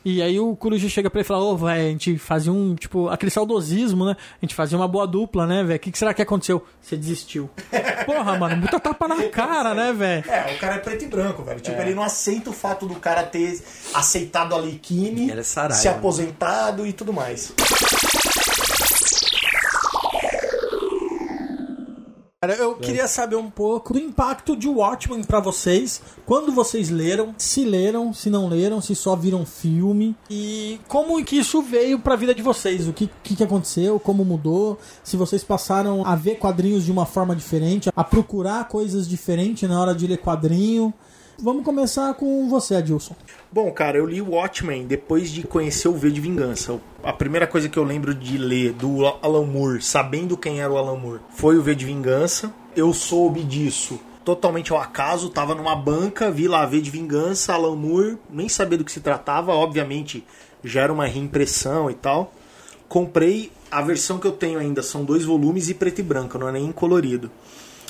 E aí o Coruja chega pra ele e fala, ô, velho, a gente fazia um, tipo, aquele saudosismo, né? A gente fazia uma boa dupla, né, velho? O que, que será que aconteceu? Você desistiu. Porra, mano, muita tapa na cara, né, velho? É, o cara é preto e branco, velho. Tipo, ele não aceita o fato do cara ter aceitado a Liquine, Ele é se aposentado e tudo mais. Cara, eu queria saber um pouco do impacto de Watchmen pra vocês. Quando vocês leram, se leram, se não leram, se só viram filme. E como que isso veio pra vida de vocês, o que, que, que aconteceu, como mudou, se vocês passaram a ver quadrinhos de uma forma diferente, a procurar coisas diferentes na hora de ler quadrinho. Vamos começar com você, Adilson. Bom, cara, eu li Watchmen depois de conhecer o V de Vingança. A primeira coisa que eu lembro de ler do Alan Moore, sabendo quem era o Alan Moore, foi o V de Vingança. Eu soube disso totalmente ao acaso, tava numa banca, vi lá V de Vingança, Alan Moore, nem sabia do que se tratava, obviamente já era uma reimpressão e tal. Comprei a versão que eu tenho ainda, são dois volumes e preto e branco, não é nem colorido.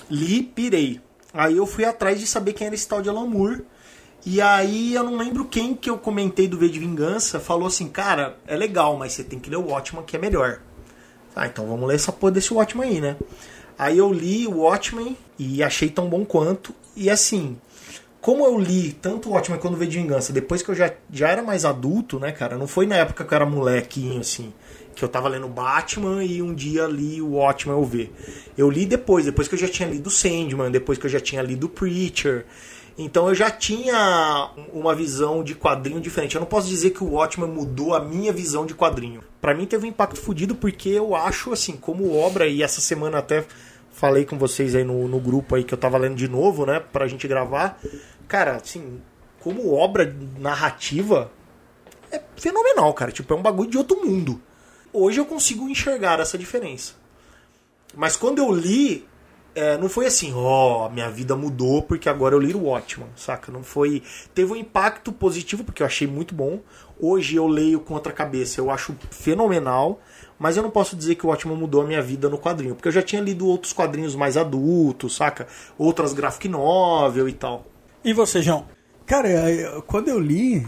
Li, pirei. Aí eu fui atrás de saber quem era esse tal de Alan Moore. E aí eu não lembro quem que eu comentei do V de Vingança, falou assim, cara, é legal, mas você tem que ler o Watchman que é melhor. Ah, então vamos ler essa porra desse Watchman aí, né? Aí eu li o Watchmen e achei tão bom quanto. E assim, como eu li tanto o Watchmen quanto o V de Vingança, depois que eu já, já era mais adulto, né, cara? Não foi na época que eu era molequinho, assim, que eu tava lendo Batman e um dia li o Watchmen ou V. Eu li depois, depois que eu já tinha lido Sandman, depois que eu já tinha lido Preacher. Então eu já tinha uma visão de quadrinho diferente. Eu não posso dizer que o Watchmen mudou a minha visão de quadrinho. Pra mim teve um impacto fodido porque eu acho assim, como obra e essa semana até falei com vocês aí no, no grupo aí que eu tava lendo de novo, né, pra gente gravar. Cara, assim, como obra narrativa é fenomenal, cara. Tipo, é um bagulho de outro mundo. Hoje eu consigo enxergar essa diferença. Mas quando eu li, é, não foi assim, ó, minha vida mudou porque agora eu li o Watchman, saca? Não foi. Teve um impacto positivo porque eu achei muito bom. Hoje eu leio com outra cabeça, eu acho fenomenal. Mas eu não posso dizer que o Watchman mudou a minha vida no quadrinho, porque eu já tinha lido outros quadrinhos mais adultos, saca? Outras graphic novel e tal. E você, João? Cara, quando eu li,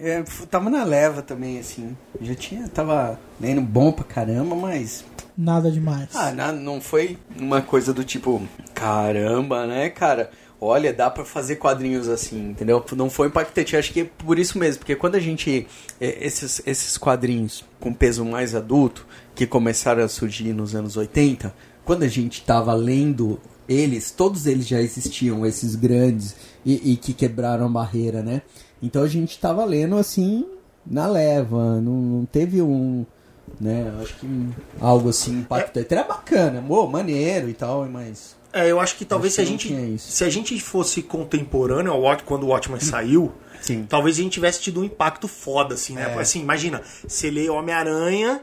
é, tava na leva também, assim. Já tinha, tava lendo bom pra caramba, mas. Nada demais. Ah, na- não foi uma coisa do tipo, caramba, né, cara? Olha, dá pra fazer quadrinhos assim, entendeu? Não foi impactante, acho que é por isso mesmo, porque quando a gente. é, Esses, esses quadrinhos com peso mais adulto, que começaram a surgir nos anos 80, quando a gente tava lendo eles, todos eles já existiam, esses grandes, e, e que quebraram a barreira, né? Então a gente tava lendo assim, na leva, não, não teve um. Né, acho que algo assim impactante. Era bacana, pô, maneiro e tal, mas. É, eu acho que talvez Acho se a gente se a gente fosse contemporâneo ao Watch, quando o Watchmen saiu, Sim. talvez a gente tivesse tido um impacto foda assim, né? É. Assim, imagina, você lê Homem-Aranha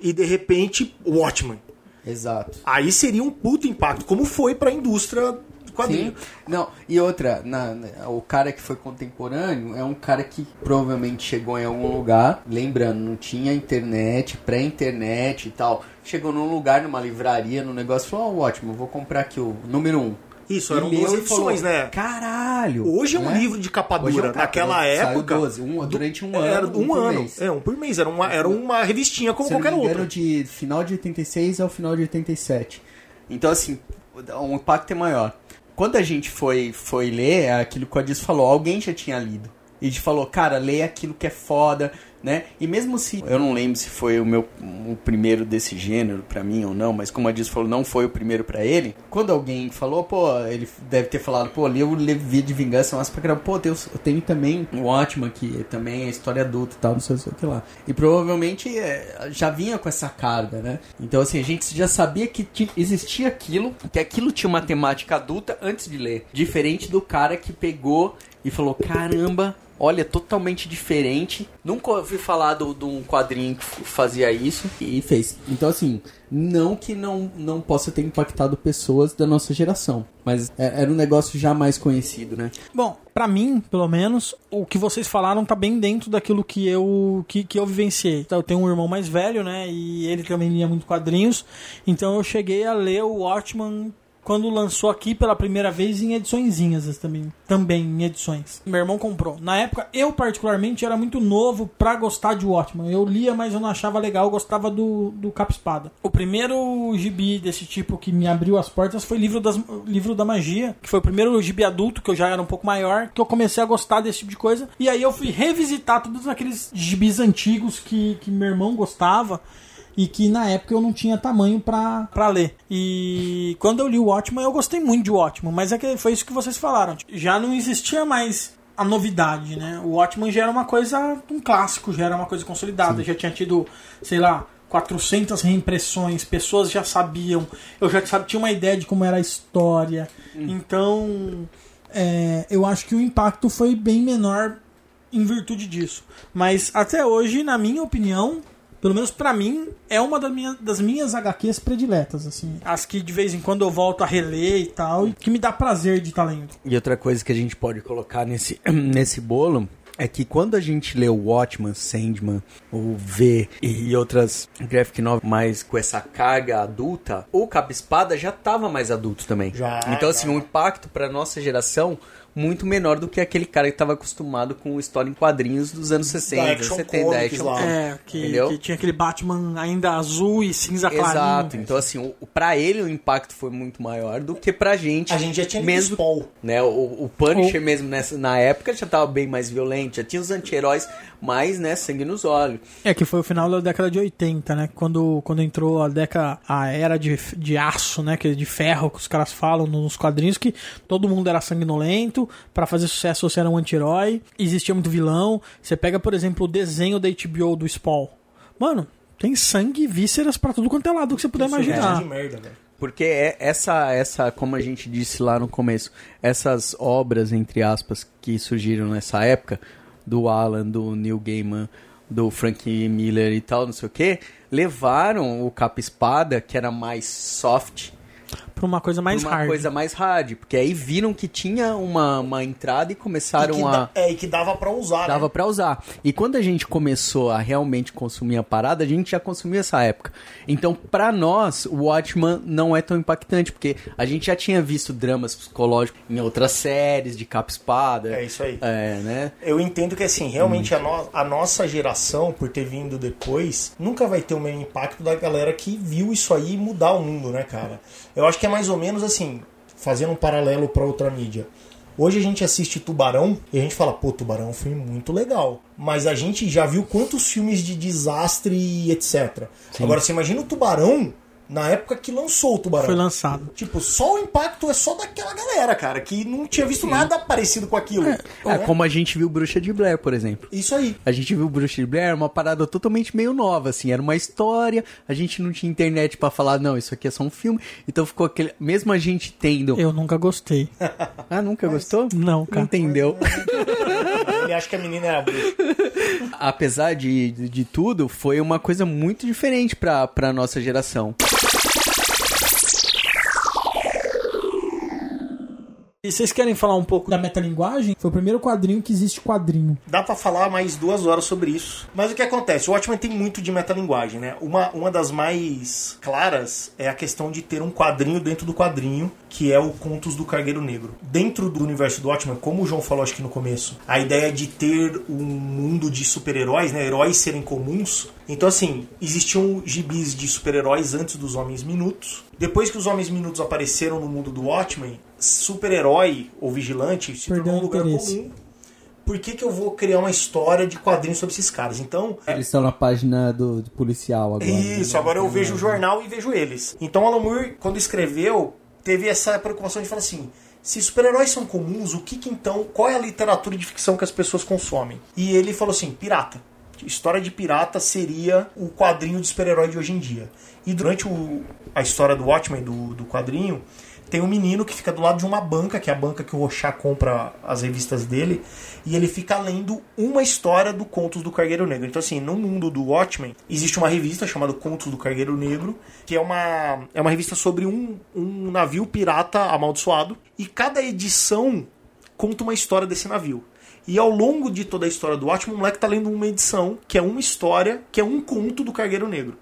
e de repente Watchmen. Exato. Aí seria um puto impacto, como foi pra indústria quadrinho. Sim. Não, e outra, na- na- o cara que foi contemporâneo é um cara que provavelmente chegou em algum lugar, lembrando, não tinha internet, pré-internet e tal. Chegou num lugar, numa livraria, num negócio, falou, ó, ótimo, vou comprar aqui o número um. Isso, eram leu 12 falou, edições, né? Caralho! Hoje é um né? livro de capa Hoje é um dura. Naquela época. 12, um- durante um era ano, Um, um ano. mês. É, um por mês. Era uma, era uma revistinha como Se qualquer outra. de final de 86 ao final de 87. Então, assim, o impacto é maior. Quando a gente foi, foi ler, aquilo que o Adis falou, alguém já tinha lido. E a gente falou, cara, lê aquilo que é foda, né? E mesmo se, eu não lembro se foi o meu o primeiro desse gênero pra mim ou não, mas como a Diz falou, não foi o primeiro pra ele. Quando alguém falou, pô, ele deve ter falado, pô, li o Levi de Vingança, mas pra caramba, pô, eu, tenho também o Ótimo que também é história adulta e tal, não sei, sei o que lá. E provavelmente é, já vinha com essa carga, né? Então assim, a gente já sabia que ti- existia aquilo, que aquilo tinha uma temática adulta antes de ler. Diferente do cara que pegou e falou, caramba, olha, totalmente diferente. Nunca ouvi falar do- de um quadrinho que fazia isso. E fez. Então, assim, não que não, não possa ter impactado pessoas da nossa geração. Mas é- era um negócio já mais conhecido, né? Bom, pra mim, pelo menos, o que vocês falaram tá bem dentro daquilo que eu que, que eu vivenciei. Então, eu tenho um irmão mais velho, né? E ele também lia muito quadrinhos. Então eu cheguei a ler o Watchman quando lançou aqui pela primeira vez em ediçõezinhas também, também em edições. Meu irmão comprou. Na época, eu particularmente era muito novo pra gostar de Watchman. Eu lia, mas eu não achava legal, eu gostava do, do Capa Espada. O primeiro gibi desse tipo que me abriu as portas foi livro, das, livro da Magia, que foi o primeiro gibi adulto, que eu já era um pouco maior, que eu comecei a gostar desse tipo de coisa. E aí eu fui revisitar todos aqueles gibis antigos que, que meu irmão gostava e que na época eu não tinha tamanho pra, pra ler. E quando eu li o Watchman, eu gostei muito de Watchman, mas é que foi isso que vocês falaram. Já não existia mais a novidade, né? O Watchman já era uma coisa, um clássico, já era uma coisa consolidada, já tinha tido, sei lá, 400 reimpressões, pessoas já sabiam, eu já sabia, tinha uma ideia de como era a história. Então, é, eu acho que o impacto foi bem menor em virtude disso. Mas até hoje, na minha opinião, pelo menos pra mim, é uma das minhas, das minhas HQs prediletas, assim. As que de vez em quando eu volto a reler e tal, e que me dá prazer de estar lendo. E outra coisa que a gente pode colocar nesse, nesse bolo é que quando a gente lê o Watchman, Sandman, o V e outras graphic novels mais com essa carga adulta, o Capa Espada já tava mais adulto também. Já, então assim, o impacto pra nossa geração muito menor do que aquele cara que tava acostumado com história em quadrinhos dos anos 60, Action 70, Comics action lá. É, que, Entendeu? que tinha aquele Batman ainda azul e cinza clarinho. Exato. Então, assim, o, o- pra ele o impacto foi muito maior do que pra gente. A gente já tinha mesmo Spawn. né? O, o Punisher mesmo nessa, na época já tava bem mais violento, já tinha os anti-heróis mais, né, sangue nos olhos. É que foi o final da década de 80, né? Quando, quando entrou a década, a era de, de aço, né? Que é de ferro que os caras falam nos quadrinhos que todo mundo era sanguinolento, pra fazer sucesso você era um anti-herói, existia muito vilão. Você pega, por exemplo, o desenho da HBO do Spawn. Mano, tem sangue e vísceras pra tudo quanto é lado que você puder Isso é imaginar. de merda, velho. Porque é essa, essa, como a gente disse lá no começo, essas obras, entre aspas, que surgiram nessa época, do Alan, do Neil Gaiman, do Frank Miller e tal, não sei o que, levaram o Capa Espada, que era mais soft, Pra uma coisa mais uma hard. coisa mais hard. Porque aí viram que tinha uma, uma entrada e começaram E a... da- é, e que dava pra usar, Dava né? pra usar. E quando a gente começou a realmente consumir a parada, a gente já consumia essa época. Então, pra nós, o Watchman não é tão impactante, porque a gente já tinha visto dramas psicológicos em outras séries de capa espada. É isso aí. É, né? Eu entendo que, assim, realmente a, no- a nossa geração, por ter vindo depois, nunca vai ter o mesmo impacto da galera que viu isso aí mudar o mundo, né, cara? Eu acho que é mais ou menos assim, fazendo um paralelo pra outra mídia. Hoje a gente assiste Tubarão e a gente fala, pô, Tubarão é um filme muito legal. Mas a gente já viu quantos filmes de desastre e etc. Agora, você imagina o Tubarão na época que lançou o Tubarão. Foi lançado. Tipo, só o impacto é só daquela galera, cara, que não tinha visto nada parecido com aquilo. É, Né? como a gente viu Bruxa de Blair, por exemplo. Isso aí. A gente viu Bruxa de Blair, uma parada totalmente meio nova, assim, era uma história, a gente não tinha internet pra falar, não, isso aqui é só um filme, então ficou aquele, mesmo a gente tendo... Eu nunca gostei. Ah, nunca gostou? Não, cara. Entendeu? Ele acha que a menina era bruxa. apesar de, de, de tudo, foi uma coisa muito diferente pra, pra nossa geração. E vocês querem falar um pouco da metalinguagem? Foi o primeiro quadrinho que existe quadrinho. Dá pra falar mais duas horas sobre isso. Mas o que acontece? O Watchmen tem muito de metalinguagem, né? Uma, uma das mais claras é a questão de ter um quadrinho dentro do quadrinho, que é o Contos do Cargueiro Negro. Dentro do universo do Watchmen, como o João falou acho que no começo, a ideia de ter um mundo de super-heróis, né? Heróis serem comuns. Então, assim, existiam gibis de super-heróis antes dos Homens Minutos. Depois que os Homens Minutos apareceram no mundo do Watchmen, super-herói ou vigilante se tornou um lugar interesse. comum. Por que, que eu vou criar uma história de quadrinhos sobre esses caras? Então, Eles estão na página do, do policial agora. isso, né? agora eu vejo o jornal e vejo eles. Então Alan Moore, quando escreveu, teve essa preocupação de falar assim: se super-heróis são comuns, o que, que então. Qual é a literatura de ficção que as pessoas consomem? E ele falou assim: pirata. História de pirata seria o quadrinho de super-herói de hoje em dia. E durante o- a história do Watchmen, do, do quadrinho, tem um menino que fica do lado de uma banca, que é a banca que o Rochat compra as revistas dele, e ele fica lendo uma história do Contos do Cargueiro Negro. Então, assim, no mundo do Watchmen, existe uma revista chamada Contos do Cargueiro Negro, que é uma, é uma revista sobre um, um navio pirata amaldiçoado, e cada edição conta uma história desse navio. E ao longo de toda a história do Watchmen, o moleque tá lendo uma edição, que é uma história, que é um conto do Cargueiro Negro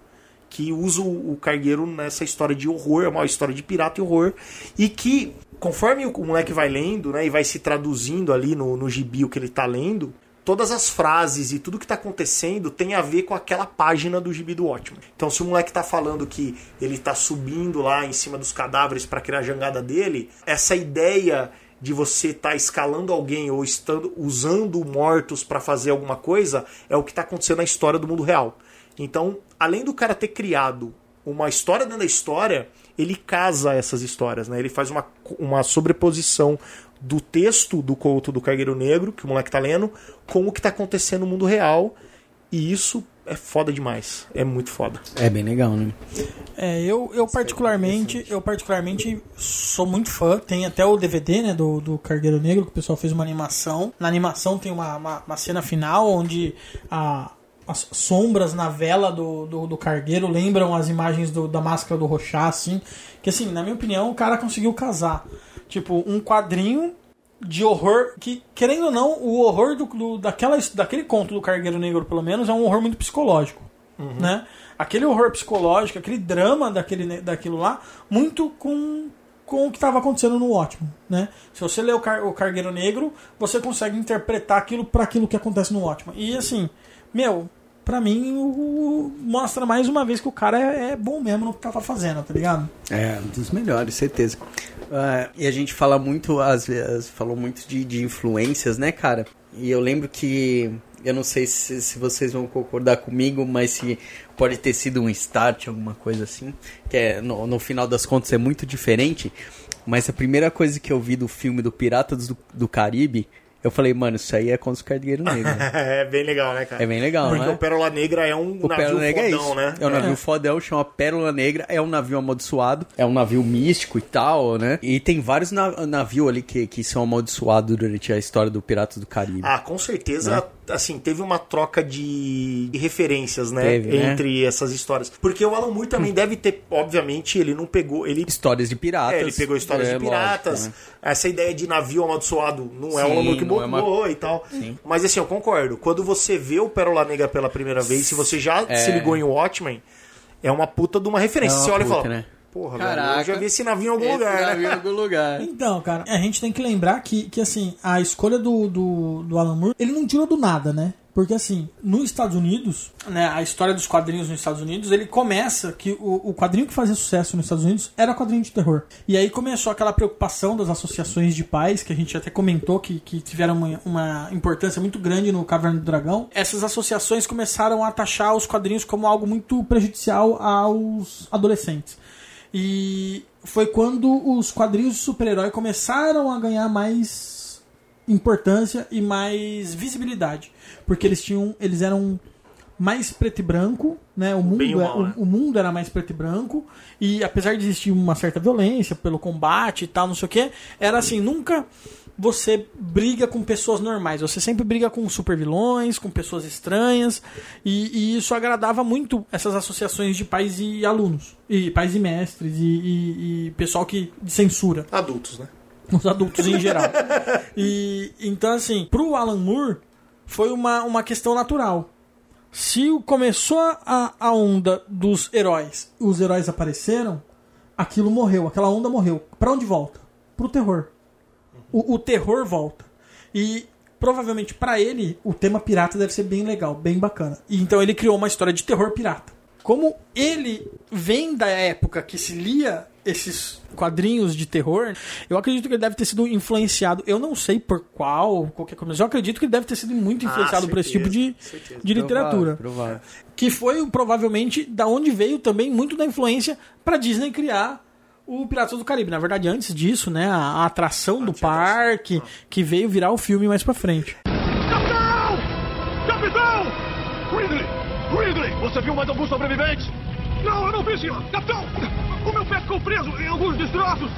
que usa o, cargueiro nessa história de horror, é uma história de pirata e horror, e que, conforme o, moleque vai lendo, né, e vai se traduzindo ali no, no gibi o que ele tá lendo, todas as frases e tudo que tá acontecendo tem a ver com aquela página do gibi do Watchmen. Então, se o moleque tá falando que ele tá subindo lá em cima dos cadáveres para criar a jangada dele, essa ideia de você estar escalando alguém ou estando usando mortos para fazer alguma coisa é o que está acontecendo na história do mundo real. Então, além do cara ter criado uma história dentro da história, ele casa essas histórias, né? Ele faz uma, uma sobreposição do texto do conto do Cargueiro Negro, que o moleque tá lendo, com o que tá acontecendo no mundo real. E isso é foda demais. É muito foda. É bem legal, né? É, eu, eu particularmente, eu particularmente sou muito fã. Tem até o DVD, né, do, do Cargueiro Negro, que o pessoal fez uma animação. Na animação tem uma, uma, uma cena final onde a, as sombras na vela do, do, do cargueiro lembram as imagens do- da máscara do Rochá, assim. Que assim, na minha opinião, o cara conseguiu casar. Tipo, um quadrinho de horror que, querendo ou não, o horror do, do- daquela, daquele conto do Cargueiro Negro, pelo menos, é um horror muito psicológico. Né? Aquele horror psicológico, aquele drama daquele, daquilo lá, muito com, com o que estava acontecendo no Watchmen. Né? Se você lê o, Car, o Cargueiro Negro, você consegue interpretar aquilo para aquilo que acontece no Watchmen. E assim, meu, pra mim, o- mostra mais uma vez que o cara é, é bom mesmo no que tava fazendo, tá ligado? É, um dos melhores, certeza. Ah, e a gente fala muito, às vezes, falou muito de, de influências, né, cara? E eu lembro que, eu não sei se, se vocês vão concordar comigo, mas se pode ter sido um start, alguma coisa assim, que é, no, no final das contas é muito diferente, mas a primeira coisa que eu vi do filme do Piratas do, do Caribe, eu falei, mano, isso aí é contra o Cargueiro Negro. é bem legal, né, cara? É bem legal, Porque né? o Pérola Negra é um O navio Pérola Negra é fodão, isso. né? É um navio fodão, chama Pérola Negra. É um navio amaldiçoado. É um navio místico e tal, né? E tem vários na navios ali que, que são amaldiçoados durante a história do Piratas do Caribe. Ah, com certeza, assim, teve uma troca de de referências, né, Teve, né? entre essas histórias. Porque o Alan Moore também deve ter, obviamente, ele não pegou, ele Histórias de piratas. É, ele pegou histórias É, de piratas. lógico, né? Essa ideia de navio amaldiçoado não é o Sim, Alan Moore que não é uma- e tal. Mas assim, eu concordo. Quando você vê o Pérola Negra pela primeira vez, se você já É. se ligou em Watchmen, é uma puta de uma referência. É uma você olha puta, e fala, né? porra, velho, eu Caraca. já vi esse navio em algum Esse lugar, navio em né? algum lugar. Então, cara, a gente tem que lembrar que, que assim, a escolha do, do, do Alan Moore, ele não tirou do nada, né? Porque, assim, nos Estados Unidos, né, a história dos quadrinhos nos Estados Unidos, ele começa que o, o quadrinho que fazia sucesso nos Estados Unidos era quadrinho de terror. E aí começou aquela preocupação das associações de pais, que a gente até comentou que, que tiveram uma, uma importância muito grande no Caverna do Dragão. Essas associações começaram a taxar os quadrinhos como algo muito prejudicial aos adolescentes. E foi quando os quadrinhos de super-herói começaram a ganhar mais importância e mais visibilidade, porque eles tinham, eles eram mais preto e branco, né? O mundo, e é- mal, né? o, o mundo era mais preto e branco e apesar de existir uma certa violência pelo combate e tal, não sei o que, era assim, nunca você briga com pessoas normais, você sempre briga com super vilões, com pessoas estranhas e, e isso agradava muito essas associações de pais e alunos, e pais e mestres e, e- e pessoal que de censura. Adultos, né? Os adultos em geral. E então, assim, pro Alan Moore, foi uma, uma questão natural. Se começou a, a onda dos heróis, os heróis apareceram, aquilo morreu, aquela onda morreu. Pra onde volta? Pro terror. O, o terror volta. E provavelmente pra ele, o tema pirata deve ser bem legal, bem bacana. E então ele criou uma história de terror pirata. Como ele vem da época que se lia esses quadrinhos de terror, eu acredito que ele deve ter sido influenciado. Eu não sei por qual, qualquer coisa, mas eu acredito que ele deve ter sido muito influenciado por esse tipo de, certeza. de literatura. Provável, provável. Que foi provavelmente da onde veio também muito da influência pra Disney criar o Piratas do Caribe. Na verdade, antes disso, né, a, a atração do parque que veio virar o filme mais pra frente. Você viu mais alguns sobreviventes? Não, eu não vi, senhor! Capitão! O meu pé ficou preso em alguns destroços!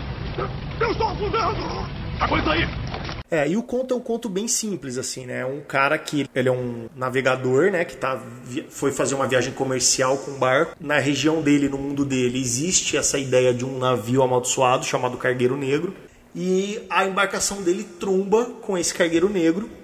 Eu estou afundando! Aguenta aí! É, e o conto é um conto bem simples, assim, né? Um cara que ele é um navegador, né? Que tá, foi fazer uma viagem comercial com um barco. Na região dele, no mundo dele, existe essa ideia de um navio amaldiçoado chamado Cargueiro Negro. E a embarcação dele tromba com esse Cargueiro Negro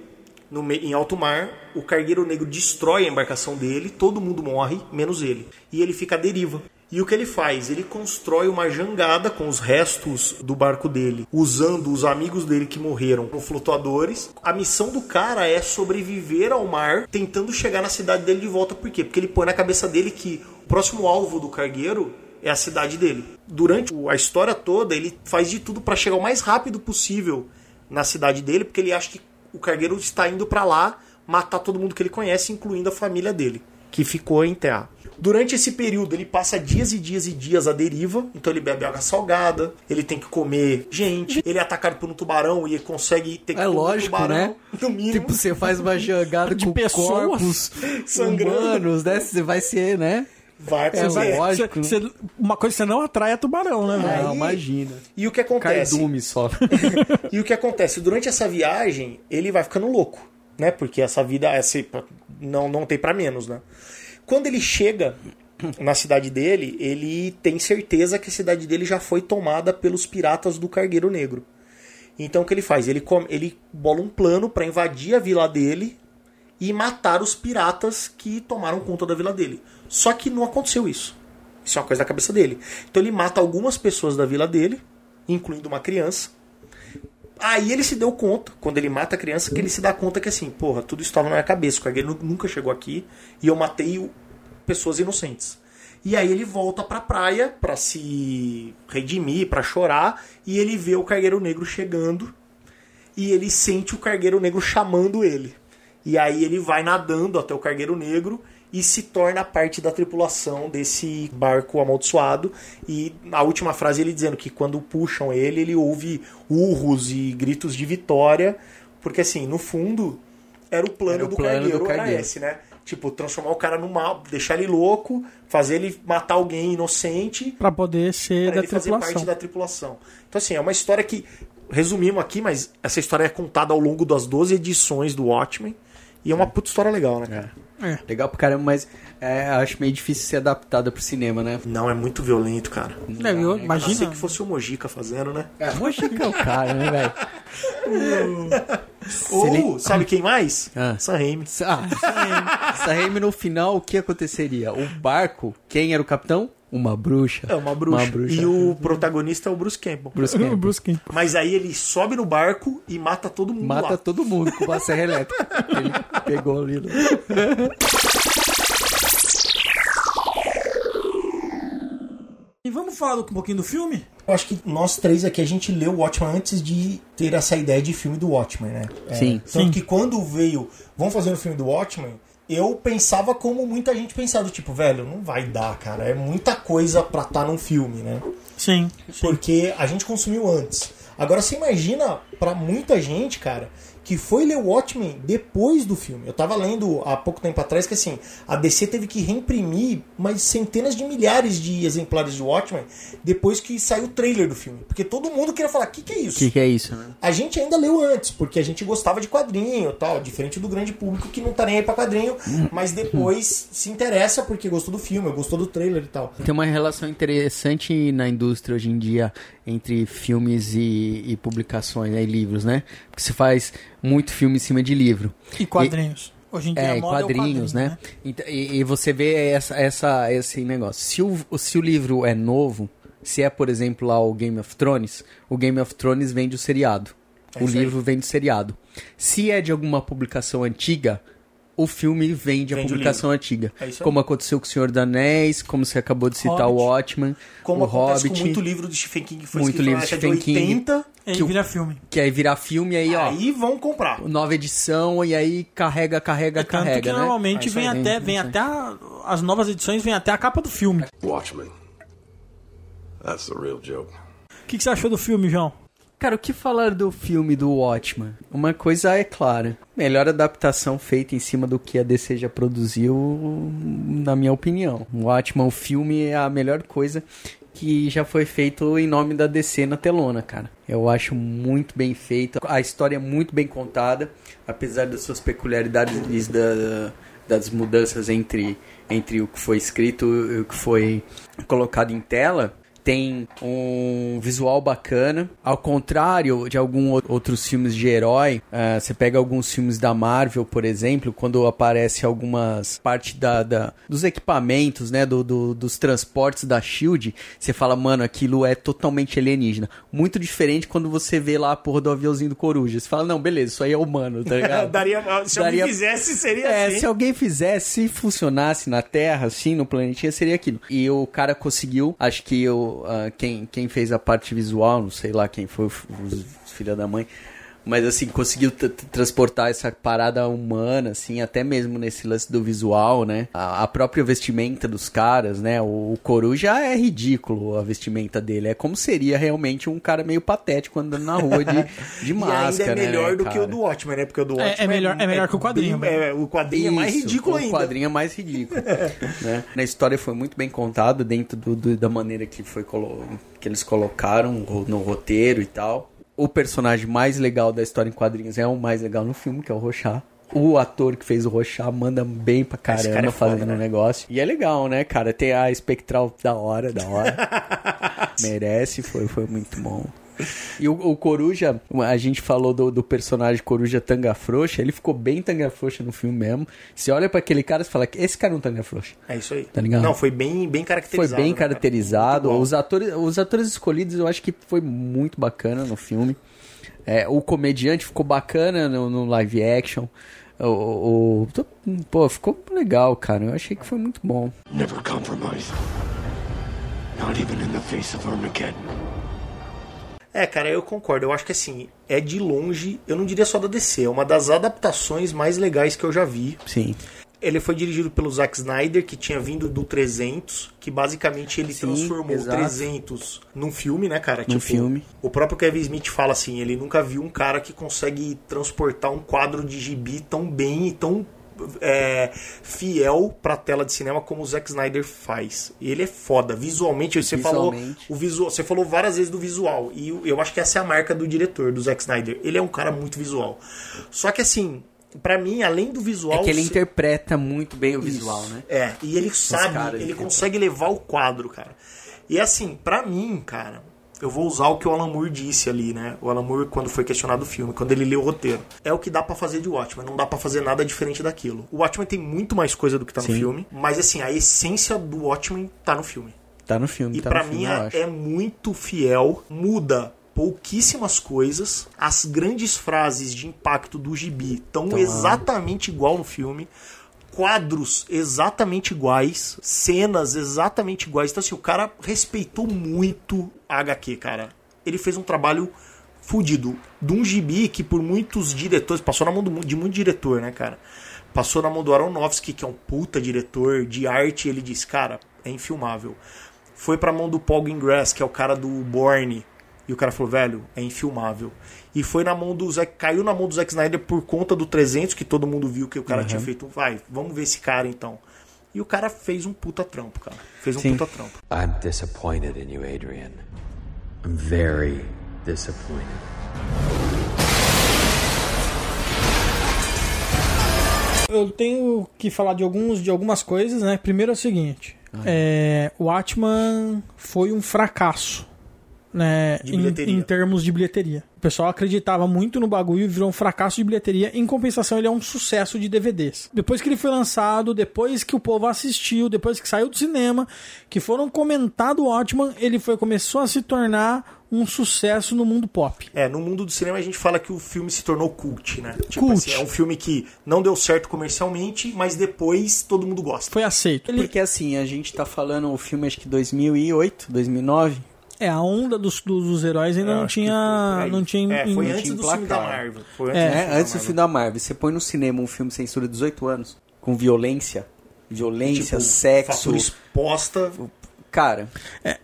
no em alto mar. O Cargueiro Negro destrói a embarcação dele, todo mundo morre, menos ele. E ele fica à deriva. E o que ele faz? Ele constrói uma jangada com os restos do barco dele, usando os amigos dele que morreram com flutuadores. A missão do cara é sobreviver ao mar, tentando chegar na cidade dele de volta. Por quê? Porque ele põe na cabeça dele que o próximo alvo do cargueiro é a cidade dele. Durante a história toda, ele faz de tudo para chegar o mais rápido possível na cidade dele, porque ele acha que o cargueiro está indo para lá matar todo mundo que ele conhece, incluindo a família dele, que ficou em terra. Durante esse período, ele passa dias e dias e dias à deriva, então ele bebe água salgada, ele tem que comer gente, ele é atacado por um tubarão e ele consegue ter que É comer um lógico, tubarão, né? no mínimo. Tipo, você faz uma jangada De com pessoas corpos sangrando. humanos, né? Você vai ser, né? Vai pra É, você. lógico. Cê- cê- uma coisa que você não atrai é tubarão, né? Não, imagina. E o que acontece? Cardume só. E o que acontece? Durante essa viagem, ele vai ficando louco, né? Porque essa vida essa, não, não tem pra menos, né? Quando ele chega na cidade dele, ele tem certeza que a cidade dele já foi tomada pelos piratas do Cargueiro Negro. Então o que ele faz? Ele, come- ele bola um plano pra invadir a vila dele e matar os piratas que tomaram conta da vila dele. Só que não aconteceu isso. Isso é uma coisa da cabeça dele. Então ele mata algumas pessoas da vila dele, incluindo uma criança. Aí ele se deu conta, quando ele mata a criança, que ele se dá conta que assim, porra, tudo estava na minha cabeça. O nu- nunca chegou aqui e eu matei pessoas inocentes. E aí ele volta pra praia pra se redimir, pra chorar, e ele vê o cargueiro negro chegando e ele sente o cargueiro negro chamando ele. E aí ele vai nadando até o cargueiro negro e se torna parte da tripulação desse barco amaldiçoado. E na última frase ele dizendo que quando puxam ele, ele ouve urros e gritos de vitória, porque assim, no fundo era o plano, Era o do, plano cargueiro, do era esse, né? Tipo, transformar o cara no mal, deixar ele louco, fazer ele matar alguém inocente Pra poder ser para da ele fazer tripulação. parte da tripulação. Então, assim, é uma história que, resumimos aqui, mas essa história é contada ao longo das 12 edições do Watchmen. E é uma puta história legal, né? cara? É. Legal pra caramba, mas é, acho meio difícil ser adaptada pro cinema, né? Não, é muito violento, cara. É, não Imagina. ser que fosse o Mojica fazendo, né? É, Mojica é o cara, né, velho? Ou, ele- sabe quem mais? Ah. Sam Raimi. Ah, Raimi no final, o que aconteceria? O barco, quem era o capitão? Uma bruxa. É uma bruxa. Uma bruxa. E o protagonista é o Bruce Campbell. Bruce Campbell. Bruce King. Mas aí ele sobe no barco e mata todo mundo Mata lá. todo mundo com uma serra elétrica. Ele pegou ali. né? E vamos falar um pouquinho do filme? Eu acho que nós três aqui, a gente leu o Watchmen antes de ter essa ideia de filme do Watchmen, né? É, Sim. Tanto Sim. que quando veio, vamos fazer o filme do Watchmen, eu pensava como muita gente pensava, tipo, velho, não vai dar, cara. É muita coisa pra estar num filme, né? Sim. Porque a gente consumiu antes. Agora você imagina pra muita gente, cara, que foi ler o Watchmen depois do filme. Eu tava lendo há pouco tempo atrás que assim, a DC teve que reimprimir mais centenas de milhares de exemplares de Watchmen depois que saiu o trailer do filme. Porque todo mundo queria falar, o que, que é isso? O que, que é isso, né? A gente ainda leu antes, porque a gente gostava de quadrinho tal, diferente do grande público que não tá nem aí pra quadrinho, mas depois se interessa porque gostou do filme, gostou do trailer e tal. Tem uma relação interessante na indústria hoje em dia entre filmes e, e publicações, né, e livros, né? Porque se faz muito filme em cima de livro. E quadrinhos. Hoje em dia É, e moda quadrinhos, é né? Então, E, e você vê essa, essa, esse negócio. Se o, se o livro é novo, se é, por exemplo, lá o Game of Thrones, o Game of Thrones vende o seriado. É o isso aí. livro vende o seriado. Se é de alguma publicação antiga, o filme vende, a Vende o publicação antiga. É isso aí. como aconteceu com o Senhor dos Anéis, como você acabou de citar o Hobbit. Watchmen, Como o acontece Hobbit, com muito livro do Stephen King que foi Muito livro do Stephen King. 80, E aí que o- vira filme. que aí virar filme aí, ó, aí vão comprar. nova edição e aí carrega, carrega, É tanto carrega, que né? normalmente isso vem aí. até, vem Isso aí. até a- as novas edições vem até a capa do filme. Watchmen. That's the real joke. O que, que você achou do filme, João? Cara, o que falar do filme do Watchmen? Uma coisa é clara. Melhor adaptação feita em cima do que a DC já produziu, na minha opinião. O Watchmen, o filme, é a melhor coisa que já foi feito em nome da DC na telona, cara. Eu acho muito bem feito. A história é muito bem contada, apesar das suas peculiaridades da, das mudanças entre, entre o que foi escrito e o que foi colocado em tela tem um visual bacana. Ao contrário de alguns outros filmes de herói, ah, você pega alguns filmes da Marvel, por exemplo, quando aparece algumas partes da, da- dos equipamentos, né, do, do- dos transportes da Shield, você fala, mano, aquilo é totalmente alienígena. Muito diferente quando você vê lá a porra do aviãozinho do Coruja. Você fala, não, beleza, isso aí é humano, tá ligado? Daria, se Daria- alguém fizesse, seria É, assim. se alguém fizesse, se funcionasse na Terra, assim, no planetinha, seria aquilo. E o cara conseguiu, acho que o, ah, quem, quem fez a parte visual, não sei lá quem foi, os filha da mãe, mas assim, conseguiu transportar essa parada humana, assim, até mesmo nesse lance do visual, né? A, a própria vestimenta dos caras, né? O, o Coruja é ridículo a vestimenta dele. É como seria realmente um cara meio patético andando na rua de, de E máscara, ainda é melhor né, do que cara? o do Watchmen, né? Porque o do É- é Watchmen melhor- é melhor que o quadrinho, bem- é, o quadrinho é mais Isso, ridículo o ainda. quadrinho é mais ridículo. né? Na história foi muito bem contada dentro do- do- da maneira que foi que eles colocaram no roteiro e tal. O personagem mais legal da história em quadrinhos é o mais legal no filme, que é o Rochá. O ator que fez o Rochá manda bem pra caramba cara é fazendo o né? negócio. E é legal, né, cara? Tem a espectral da hora, da hora. Merece, foi, foi muito bom. E o, o Coruja, a gente falou do, do personagem Coruja Tanga Frouxa, ele ficou bem Tanga Frouxa no filme mesmo. Você olha pra aquele cara e fala que esse cara não Tanga Frouxa. É isso aí. Tá ligado? Não, foi bem, bem Foi caracterizado. bem né, cara? caracterizado. Bom. Os atores, os atores escolhidos eu acho que foi muito bacana no filme. É, o comediante ficou bacana no, no live action. O, o- o- pô, ficou legal, cara. Eu achei que foi muito bom. Never compromise. Not even in the face of Armageddon. É, cara, eu concordo. Eu acho que assim, é de longe, eu não diria só da DC, é uma das adaptações mais legais que eu já vi. Sim. Ele foi dirigido pelo Zack Snyder, que tinha vindo do 300, que basicamente ele Sim, transformou o exato. 300 num filme, né, cara? Num filme. O próprio Kevin Smith fala assim, ele nunca viu um cara que consegue transportar um quadro de gibi tão bem e tão é, fiel pra tela de cinema como o Zack Snyder faz. E ele é foda. Visualmente, você falou o visual, você falou várias vezes do visual e eu- acho que essa é a marca do diretor, do Zack Snyder. Ele é um cara muito visual. Só que assim, pra mim, além do visual, É que ele se- interpreta muito bem o visual, isso. né? É, e ele sabe, ele ele consegue levar o quadro, cara. E assim, pra mim, cara, eu vou usar o que o Alan Moore disse ali, né? O Alan Moore, quando foi questionado o filme, quando ele leu o roteiro. É o que dá pra fazer de Watchmen, não dá pra fazer nada diferente daquilo. O Watchmen tem muito mais coisa do que tá no Sim. filme, mas assim, a essência do Watchmen tá no filme. Tá no filme, E tá pra no mim filme, é, é muito fiel, muda pouquíssimas coisas. As grandes frases de impacto do gibi estão exatamente igual no filme. Quadros exatamente iguais, cenas exatamente iguais. Então, assim, o cara respeitou muito a HQ, cara. Ele fez um trabalho fudido. De um gibi que por muitos diretores, passou na mão do- de muito diretor, né, cara? Passou na mão do Aronofsky, que é um puta diretor de arte, ele disse, cara, é infilmável. Foi pra mão do Paul Greengrass, que é o cara do Borne, E o cara falou, velho, é infilmável. E foi na mão do Zack, caiu na mão do Zack Snyder por conta do 300, que todo mundo viu que o cara tinha feito. Vai, vamos ver esse cara então. E o cara fez um puta trampo, cara. Fez um Sim. puta trampo. I'm disappointed in you, Adrian. I'm very disappointed. Eu tenho que falar de alguns de algumas coisas, né? Primeiro é o seguinte: é, o Atman foi um fracasso, né? Em, bilheteria. em termos de bilheteria. O pessoal acreditava muito no bagulho e virou um fracasso de bilheteria. Em compensação, ele é um sucesso de DVDs. Depois que ele foi lançado, depois que o povo assistiu, depois que saiu do cinema, que foram comentado o Atman, ele foi começou a se tornar um sucesso no mundo pop. É, no mundo do cinema a gente fala que o filme se tornou cult, né? Tipo Cult. assim, é um filme que não deu certo comercialmente, mas depois todo mundo gosta. Foi aceito. Ele Porque assim, a gente tá falando o filme acho que 2008, 2009. É a onda dos, dos, dos heróis ainda Eu não tinha não tinha É, foi antes do filme da. Marvel. Foi antes, É. É, antes do filme da Marvel. Você põe no cinema um filme censura de 18 anos, com violência, violência, Tipo, sexo. fatura exposta. Cara,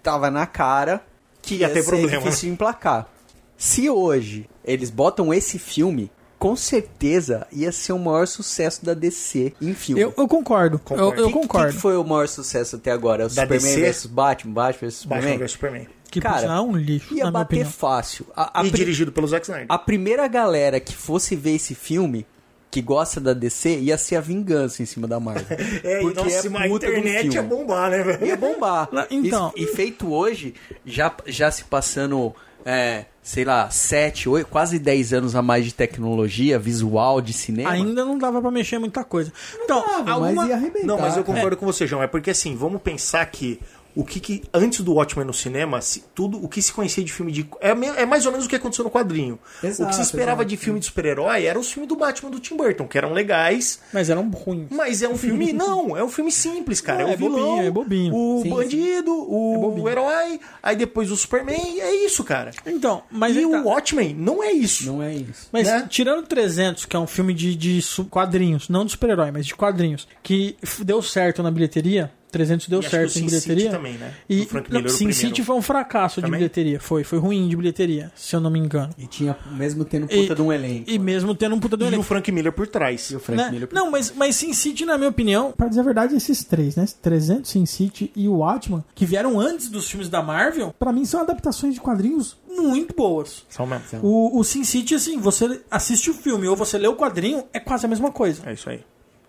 tava na cara que Ia ia, ter ser problema, difícil de emplacar. Se hoje eles botam esse filme, com certeza ia ser o maior sucesso da DC em filme. Eu, eu concordo. Concordo. Eu, eu Que- concordo. que foi o maior sucesso até agora? O Da Superman DC? vs Batman, Batman vs Batman Superman? vs Superman. Que por Cara, sinal é um lixo, Ia na minha bater opinião. fácil. A, a e pri- dirigido pelo Zack Snyder. a primeira galera que fosse ver esse filme, que gosta da DC, ia ser a vingança em cima da Marvel. É, e Porque nossa, é a um internet ia bombar, né, velho? Ia bombar. Então- e, e feito hoje, já, já se passando, é, sei lá, 7, 8, quase 10 anos a mais de tecnologia, visual, de cinema. Ainda não dava pra mexer muita coisa. Então, dava, alguma... mas ia arrebentar. Não, mas eu concordo com você, João. É porque assim, vamos pensar que o que, que antes do Watchmen no cinema, se- tudo o que se conhecia de filme de é, é mais ou menos o que aconteceu no quadrinho. o que Exato, se esperava exato. de filme de super-herói era os filmes do Batman do Tim Burton, que eram legais, Mas eram ruins. mas é um filme não, é um filme simples, cara. Não, é o é vilão, bobinho, é bobinho. o Sim, bandido, o, É bobinho. herói, aí depois o Superman, é isso, cara. Então, mas, e o tá. Watchmen não é isso. Não é isso. mas né? tirando 300, que é um filme de, de quadrinhos, não de super-herói, mas de quadrinhos, que deu certo na bilheteria, 300 deu E acho que certo o em Sin bilheteria. City também, né? E não, Miller, o Sin. City foi um fracasso de Também? bilheteria. Foi, foi ruim de bilheteria, se eu não me engano. E tinha, mesmo tendo E- puta de um elenco. E mesmo tendo um puta do E o elenco. Frank Miller por trás. E o Frank né? Miller. Não, mas, mas Sin City, na minha opinião, pra dizer a verdade, esses três, né? 300, Sin City e o Watchman, que vieram antes dos filmes da Marvel, pra mim são adaptações de quadrinhos muito boas. São mesmo. O, o Sin City, assim, você assiste o filme ou você lê o quadrinho, é quase a mesma coisa. É isso aí.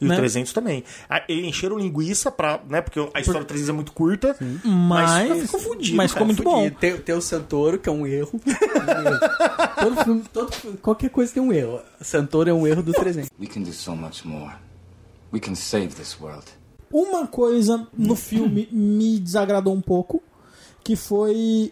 E Né? o 300 também. Eles encheram linguiça pra. né? Porque a história do 300 é muito curta. Mas, Mas ficou fudido, mas ficou cara, muito bom. Tem, tem o Santoro, que é um erro. todo filme, todo, qualquer coisa tem um erro. Santoro é um erro do 300. We can do so much more. We can save this world. Uma coisa no filme me desagradou um pouco, que foi,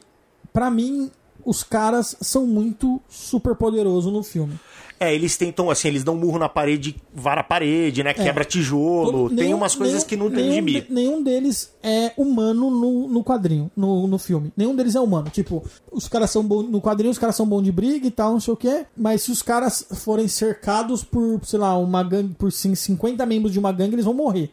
pra mim, os caras são muito super poderosos no filme. É, eles tentam, assim, eles dão um murro na parede, vara a parede, né? Quebra tijolo. Todo- tem nenhum- umas coisas nenhum- que não tem nenhum gibi. de- nenhum deles é humano no, no quadrinho, no, no filme. Nenhum deles é humano. Tipo, os caras são bons. No quadrinho, os caras são bons de briga e tal, não sei o quê. Mas se os caras forem cercados por, sei lá, uma gangue, por cin- 50 membros de uma gangue, eles vão morrer.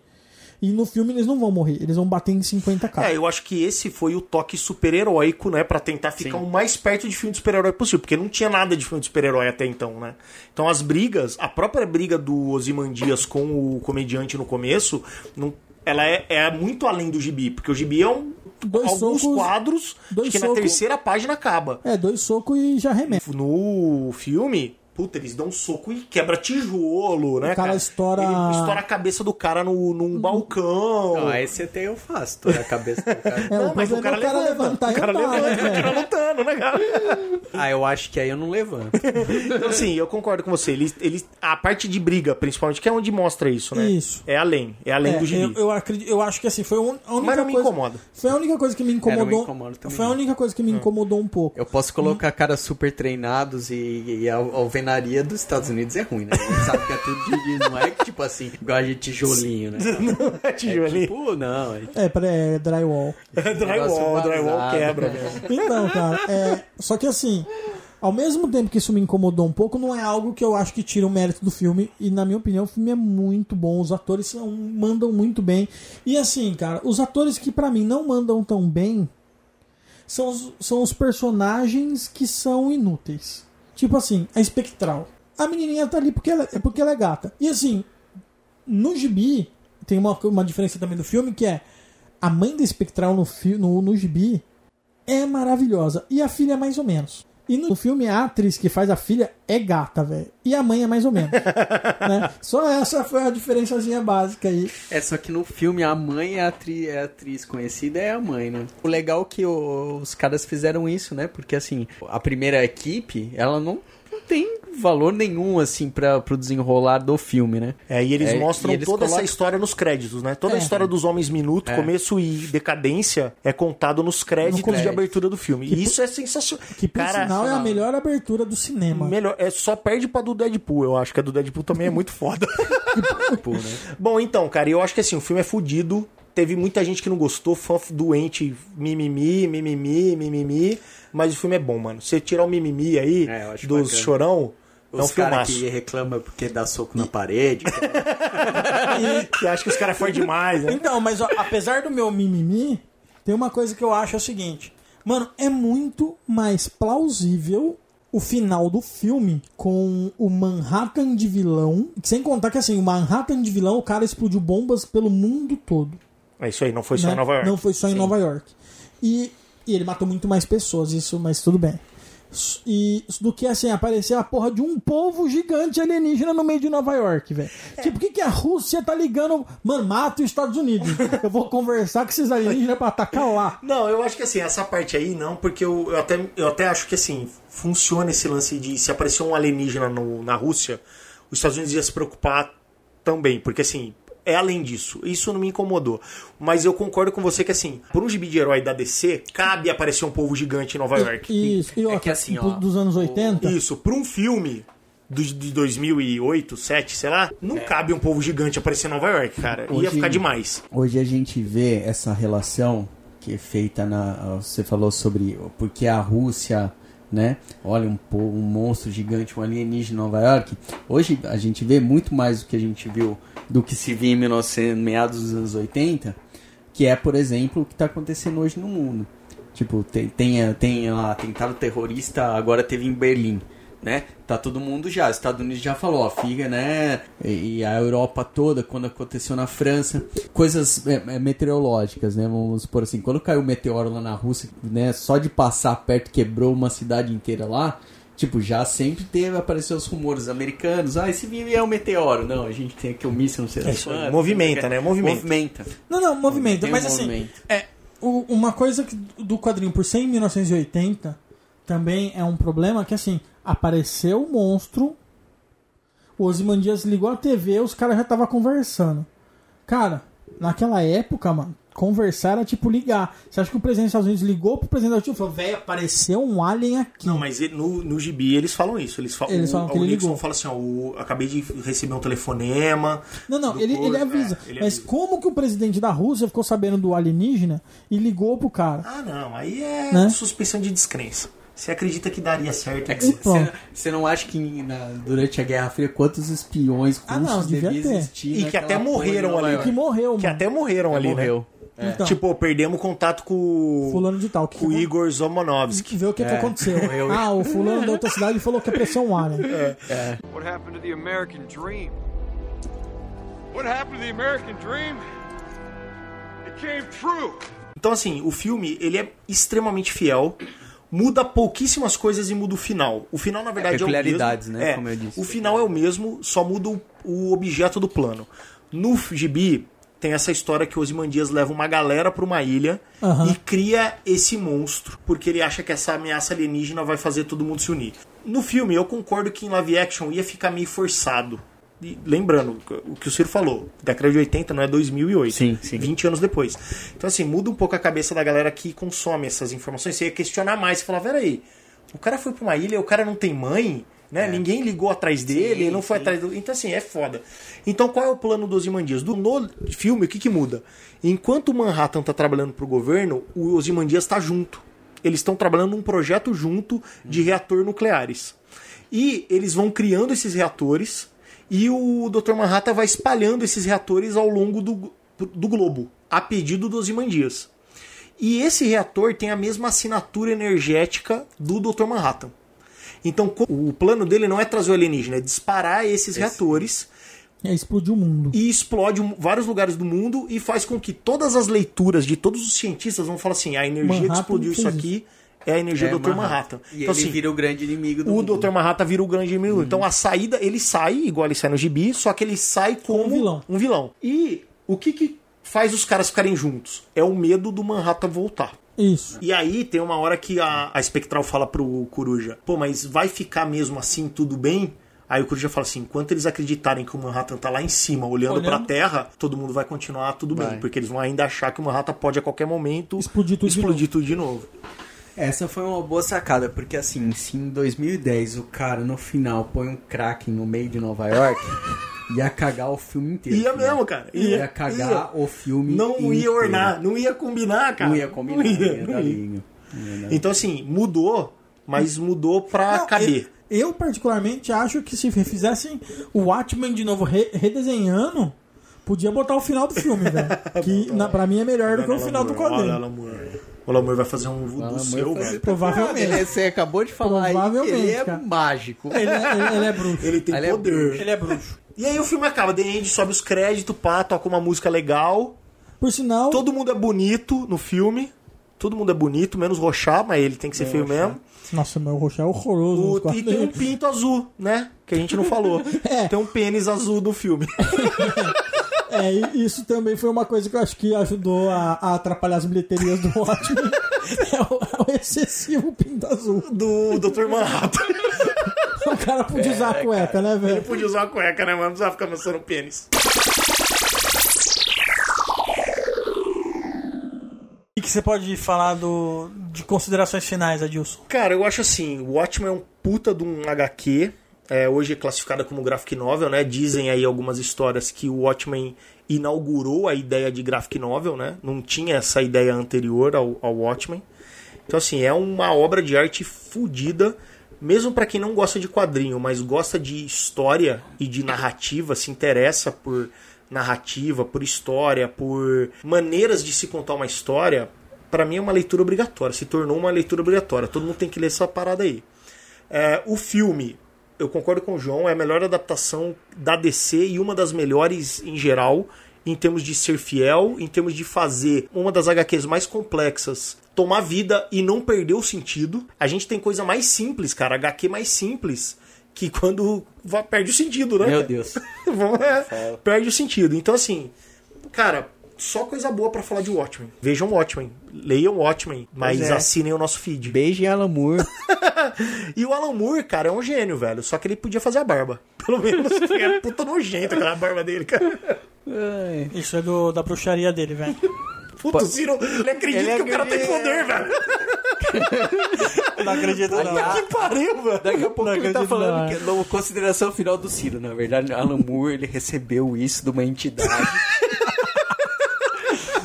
E no filme eles não vão morrer, eles vão bater em 50 caras. É, eu acho que esse foi o toque super-heróico, né? Pra tentar ficar o mais perto de filme de super-herói possível. Porque não tinha nada de filme de super-herói até então, né? Então as brigas, a própria briga do Ozymandias com o comediante no começo, não, ela é, é muito além do gibi. Porque o gibi é um. Dois alguns socos- quadros, dois acho que na socos- terceira página acaba. É, dois socos e já remete. No filme, puta, eles dão um soco e quebra tijolo, né? O cara estoura- Ele estoura a cabeça do cara no, num balcão. Não, esse até eu faço, a cabeça do cara. É, Não, o mas o cara, é o cara levanta, levantar o cara levanta, né, o cara lutando, né, cara? Ah, eu acho que aí eu não levanto. Então, assim, eu concordo com você. Eles, eles, a parte de briga, principalmente, que é onde mostra isso, né? Isso. É além. É além É, do gibi. eu, eu, acredito, eu acho que assim, foi a única Mas não me coisa. incomoda. Foi a única coisa que me incomodou. foi a única coisa que me incomodou um pouco. Eu posso colocar caras super treinados e, e a alvenaria dos Estados Unidos é ruim, né? A gente sabe que é tudo de, não é que tipo assim, igual de tijolinho, né? É tijolinho. Tipo, não. É, É, pera, é drywall. drywall, negócio drywall vazado, quebra, né? Então, cara, é. Só que assim, ao mesmo tempo que isso me incomodou um pouco, não é algo que eu acho que tira o mérito do filme. E na minha opinião, o filme é muito bom. Os atores são, mandam muito bem. E assim, cara, os atores que pra mim não mandam tão bem são os, são os personagens que são inúteis. Tipo assim, a Espectral. A menininha tá ali porque ela, é porque ela é gata. E assim, no gibi, tem uma, uma diferença também do filme que é a mãe da Espectral no, no, no gibi é maravilhosa. E a filha é mais ou menos. E no filme, a atriz que faz a filha é gata, velho. E a mãe é mais ou menos. né? Só essa foi a diferençazinha básica aí. É, só que no filme a mãe é a, atri- é a atriz conhecida, é a mãe, né? O legal é que o- os caras fizeram isso, né? Porque assim, a primeira equipe, ela não, não tem valor nenhum, assim, para pro desenrolar do filme, né? É, e eles É, mostram e eles toda essa colocam- história nos créditos, né? Toda a É. história dos Homens Minuto, É. começo e decadência, é contado nos créditos crédito. de abertura do filme. E isso é sensacional. Que por sinal é a melhor abertura do cinema. Melhor, é, só perde pra do Deadpool, eu acho que a do Deadpool também é muito foda. Bom, então, cara, eu acho que assim, o filme é fudido. Teve muita gente que não gostou, fã doente, mimimi, mimimi, mimimi. Mas o filme é bom, mano. Você tirar o mimimi aí É, dos bacana. chorão, é um Os caras filmaço. que reclamam porque dá soco na parede. que acha que os caras foram demais, né? Então, mas ó, apesar do meu mimimi, tem uma coisa que eu acho é o seguinte. Mano, é muito mais plausível o final do filme com o Manhattan de vilão. Sem contar que assim, o Manhattan de vilão, o cara explodiu bombas pelo mundo todo. É isso aí, não foi só né? em Nova York. Não foi só em Nova York. E, e ele matou muito mais pessoas, isso, mas tudo bem. E do que assim, aparecer a porra de um povo gigante alienígena no meio de Nova York, velho. Tipo, o que, que a Rússia tá ligando? Mano, mata os Estados Unidos. Eu vou conversar com esses alienígenas pra atacar lá. Não, eu acho que assim, essa parte aí não, porque eu, eu, até, eu até acho que assim, funciona esse lance de se aparecer um alienígena no- na Rússia, os Estados Unidos ia se preocupar também, porque assim, é além disso. Isso não me incomodou. Mas eu concordo com você que assim, por um gibi de herói da DC, cabe aparecer um povo gigante em Nova York. Isso, e outra, que assim, tipo, ó, dos anos 80. Isso, por um filme do- de 2008, 2007, sei lá, não cabe um povo gigante aparecer em Nova York, cara. Ia Hoje- ficar demais. Hoje a gente vê essa relação que é feita na. Você falou sobre porque a Rússia, né? Olha, um, um monstro gigante, um alienígena em Nova York. Hoje a gente vê muito mais do que a gente viu do que se via em 1900, meados dos anos 80, que é, por exemplo, o que está acontecendo hoje no mundo. Tipo, tem, tem, tem lá, atentado terrorista, agora teve em Berlim, né? Tá todo mundo já, os Estados Unidos já falou, ó, fica, né? E, e a Europa toda, quando aconteceu na França, coisas é, é, meteorológicas, né? Vamos supor assim, quando caiu o meteoro lá na Rússia, né? Só de passar perto quebrou uma cidade inteira lá. Tipo, já sempre teve, apareceu os rumores americanos. Ah, esse vier é um meteoro. Não, a gente tem aqui o míssil, não sei É isso movimenta, né? Movimenta. Movimenta. Não, não, movimento. Tem um Mas assim, movimento. é, o- uma coisa que, do quadrinho, por ser em 1980, também é um problema que, assim, apareceu o monstro, o Ozymandias ligou a TV, os caras já estavam conversando. Cara, naquela época, mano, conversar era tipo ligar. Você acha que o presidente dos Estados Unidos ligou pro presidente da China e falou, velho, apareceu um alien aqui. Não, mas ele- no, no gibi eles falam isso. Eles, falam, Eles o, falam que o Nixon ligou. fala assim, ó, o- acabei de receber um telefonema. Não, não, ele, ele avisa. É, ele Mas avisa. como que o presidente da Rússia ficou sabendo do alienígena e ligou pro cara? Ah, não, aí é Né? suspensão de descrença. Você acredita que daria certo? É que E pronto. você não acha que na- durante a Guerra Fria quantos espiões russos Ah, não, devia existir E que naquela até morreram ali. Que morreu, que até morreram ali, morreu. né? Então. Tipo, perdemos contato com, Fulano de tal. Que com o que- Igor Zomonovsky. O que, que aconteceu. Ah, o fulano da outra cidade falou que apareceu um alien. What happened to the American dream? What happened to the American dream? It came true. Então, assim, o filme, ele é extremamente fiel. Muda pouquíssimas coisas e muda o final. O final, na verdade, é, o mesmo. peculiaridades, né, É, como eu disse. O final é o mesmo, só muda o, o objeto do plano. No gibi, tem essa história que o Ozymandias leva uma galera pra uma ilha Aham. e cria esse monstro, porque ele acha que essa ameaça alienígena vai fazer todo mundo se unir. No filme, eu concordo que em live action ia ficar meio forçado. E lembrando, o que o Ciro falou, década de 80 não é 2008. Sim, sim. 20 anos depois. Então, assim, muda um pouco a cabeça da galera que consome essas informações. Você ia questionar mais. Você falar, peraí, o cara foi pra uma ilha, o cara não tem mãe, né? Ninguém ligou atrás dele, ele não foi atrás do... Então, assim, é foda. Então, qual é o plano dos Imandias? Do, no filme, o que que muda? Enquanto o Manhattan tá trabalhando pro governo, o Ozymandias tá junto. Eles estão trabalhando num projeto junto de reator nucleares. E eles vão criando esses reatores e o Dr. Manhattan vai espalhando esses reatores ao longo do, do globo, a pedido dos Imandias. E esse reator tem a mesma assinatura energética do Dr. Manhattan. Então o plano dele não é trazer o alienígena, é disparar esses reatores É, explodiu o mundo. e explode vários lugares do mundo e faz com que todas as leituras de todos os cientistas vão falar assim: a energia Manhattan que explodiu isso aqui é a energia É, do Dr. Manhattan. E Então, ele assim, vira o grande inimigo do o mundo. Dr. Manhattan vira o grande inimigo. Então a saída, ele sai, igual ele sai no gibi, só que ele sai como um vilão. um vilão. E o que que faz os caras ficarem juntos? É o medo do Manhattan voltar. Isso. E aí tem uma hora que a, a Espectral fala pro Coruja, pô, mas vai ficar mesmo assim tudo bem? Aí o Coruja fala assim, enquanto eles acreditarem que o Manhattan tá lá em cima, olhando, Olhando. pra Terra, todo mundo vai continuar tudo bem. Vai. Porque eles vão ainda achar que o Manhattan pode a qualquer momento Explodir tudo de explodir tudo de novo. Essa foi uma boa sacada, porque assim, se em 2010 o cara no final põe um Kraken no meio de Nova York, ia cagar o filme inteiro. Ia né? mesmo, cara. Ia, cagar o filme Não ia inteiro. ornar, não ia combinar, cara. Não ia combinar, Não ia, ia não ia. ia. Então, assim, mudou, mas mudou pra Não, caber. Eu, eu, particularmente, acho que se fizessem o Watchmen de novo re- redesenhando, podia botar o final do filme, velho. Que na, pra mim é melhor do que o final do Olha, quadrinho. O Alan Moore vai fazer um voodoo seu, velho. Provavelmente. Ele- Você acabou de falar aí que Provavelmente, ele é cara. mágico. Ele, é- ele- ele é bruxo. Ele tem Ele é poder. Ele é bruxo. E aí o filme acaba, The End sobe os créditos, pá, toca uma música legal. Por sinal, Todo mundo é bonito no filme. Todo mundo é bonito, menos Rochá, mas ele tem que ser feio mesmo. nossa, meu roxo é horroroso. O, e tem um pinto azul, né? Que a gente não falou. É. Tem um pênis azul no filme. É, e isso também foi uma coisa que eu acho que ajudou a, a atrapalhar as bilheterias do Watchmen. é, o, é o excessivo pinto azul. Do Dr. Manhattan. O cara podia usar a cueca, né, Ele velho? podia usar a cueca, né, mano? Não precisava ficar mostrando pênis. O que você pode falar do, de considerações finais, Adilson? Cara, eu acho assim, o Watchmen é um puta de um HQ. É, hoje é classificada como graphic novel, né? Dizem aí algumas histórias que o Watchmen inaugurou a ideia de graphic novel, né? Não tinha essa ideia anterior ao, ao Watchmen. Então, assim, é uma obra de arte fodida, mesmo pra quem não gosta de quadrinho, mas gosta de história e de narrativa, se interessa por narrativa, por história, por maneiras de se contar uma história, pra mim é uma leitura obrigatória. Se tornou uma leitura obrigatória. Todo mundo tem que ler essa parada aí. É, o filme, eu concordo com o João, é a melhor adaptação da DC e uma das melhores em geral, em termos de ser fiel, em termos de fazer uma das HQs mais complexas tomar vida e não perder o sentido. A gente tem coisa mais simples, cara, HQ mais simples, que quando perde o sentido, né? Meu Deus. É, perde o sentido. Então, assim, cara, só coisa boa pra falar de Watchmen. Vejam Watchmen, leiam Watchmen, mas é. assinem o nosso feed. Beijo em Alan Moore. E o Alan Moore, cara, é um gênio, velho. Só que ele podia fazer a barba. Pelo menos é puta nojento aquela barba dele, cara. Isso é do, da bruxaria dele, velho. Puta, o Ciro, ele acredita Ele que o cara tem poder, velho. Não acredito, não. Que pariu, velho. Daqui a pouco Não ele tá acredito, falando não, é. que no consideração final do Ciro. Na verdade, Alan Moore ele recebeu isso de uma entidade.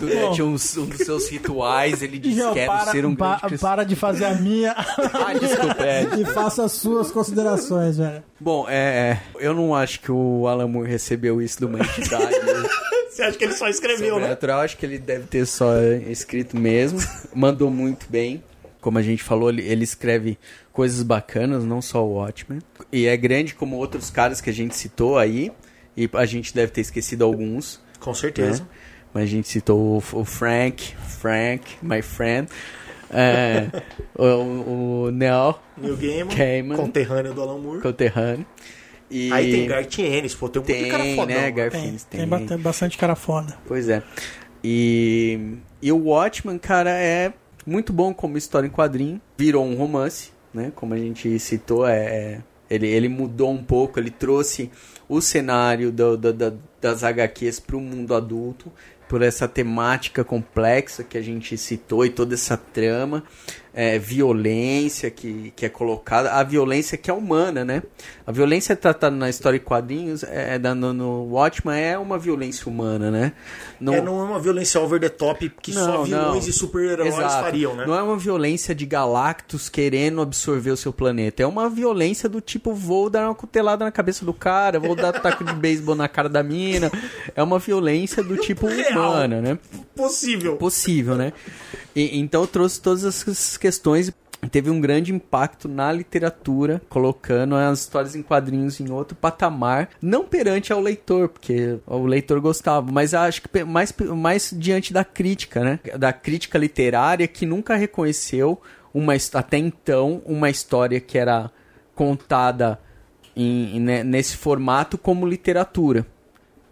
Durante uns- um dos seus rituais, ele disse João, que quer para, ser um pa- grande cristão. para de fazer a minha Ah, desculpa. é. e faça as suas considerações, velho. Bom, é, é, eu não acho que o Alan Moore recebeu isso de uma entidade Você acha que ele só escreveu, né? sobrenatural. Acho que ele deve ter só escrito mesmo. Mandou muito bem. Como a gente falou, ele, ele escreve coisas bacanas, não só o Watchmen. E é grande como outros caras que a gente citou aí. E a gente deve ter esquecido alguns. Com certeza. né? Mas a gente citou o, o Frank, Frank, my friend. É, o, o Neil Neil Gaiman, Gaiman. conterrâneo do Alan Moore. Conterrâneo. E Aí tem Garth Ennis, pô, tem um monte de cara tem, fodão. né, né? Tem, tem ba- bastante cara foda. Pois é. E, e o Watchman, cara, é muito bom como história em quadrinho. Virou um romance, né? Como a gente citou, é, é- ele, ele mudou um pouco, ele trouxe o cenário do- do- da- das HQs para o mundo adulto, por essa temática complexa que a gente citou e toda essa trama, é, violência que, que é colocada, a violência que é humana, né? A violência tratada na história em quadrinhos, é, da- no, no Watchman, é uma violência humana, né? Não, É, não é uma violência over the top que só Não, vilões não. e super-heróis fariam, né? Não é uma violência de Galactus querendo absorver o seu planeta. É uma violência do tipo, vou dar uma cutelada na cabeça do cara, vou dar taco de beisebol na cara da mina. É uma violência do tipo humana, né? Possível. Possível, né? E, então trouxe todas essas questões teve um grande impacto na literatura, colocando as histórias em quadrinhos em outro patamar, não perante ao leitor, porque o leitor gostava, mas acho que mais, mais diante da crítica, né? Da crítica literária que nunca reconheceu uma até então uma história que era contada em, em, nesse formato como literatura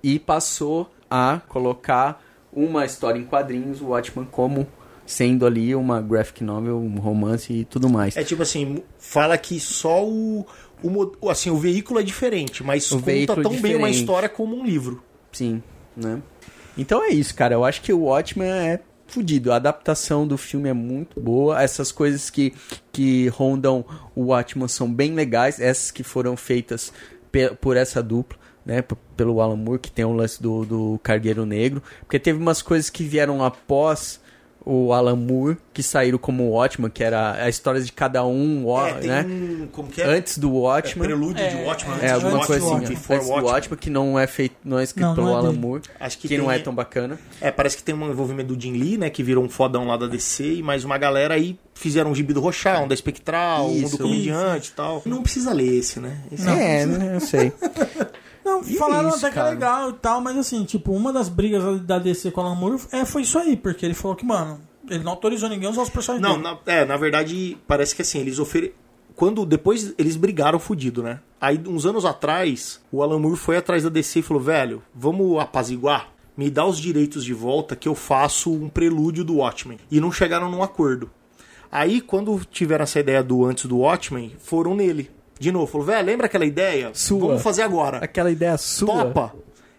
e passou a colocar uma história em quadrinhos, o Watchman, como sendo ali uma graphic novel, um romance e tudo mais. É tipo assim, fala que só o, o assim, o veículo é diferente, mas o conta tão é bem uma história como um livro. Sim, né? Então é isso, cara. Eu acho que o Watchmen é fudido. A adaptação do filme é muito boa. Essas coisas que, que rondam o Watchmen são bem legais. Essas que foram feitas por essa dupla, né? Pelo Alan Moore, que tem o lance do, do Cargueiro Negro. Porque teve umas coisas que vieram após o Alan Moore, que saíram como Watchman, que era a história de cada um, é, né? Um, como que é? Antes do Watchman. É, prelúdio de Watchman. É, alguma Watchman, coisa assim. Watchman, Antes do Watchman, que não é feito, não é escrito Não, pelo não é Alan. Moore, Acho que que, não tem- é tão bacana. É, parece que tem um envolvimento do Jim Lee, né? Que virou um fodão lá da DC, e mais uma galera aí fizeram um gibi do Rochal, um da Espectral, um do Comediante e tal. Não precisa ler esse, né? Esse é, né, eu sei. Não, E é falaram isso, até que é cara. legal e tal, mas assim, tipo, uma das brigas da DC com o Alan Moore é, foi isso aí, porque ele falou que, mano, ele não autorizou ninguém a usar os personagens Não, dele. na, é, na verdade, parece que assim, eles ofere... Quando depois eles brigaram fudido, né? Aí, uns anos atrás, o Alan Moore foi atrás da DC e falou: velho, vamos apaziguar? Me dá os direitos de volta que eu faço um prelúdio do Watchmen. E não chegaram num acordo. Aí, quando tiveram essa ideia do antes do Watchmen, foram nele. De novo, falou: velho, lembra aquela ideia? Sua. Vamos fazer agora. Aquela ideia sua. Topa!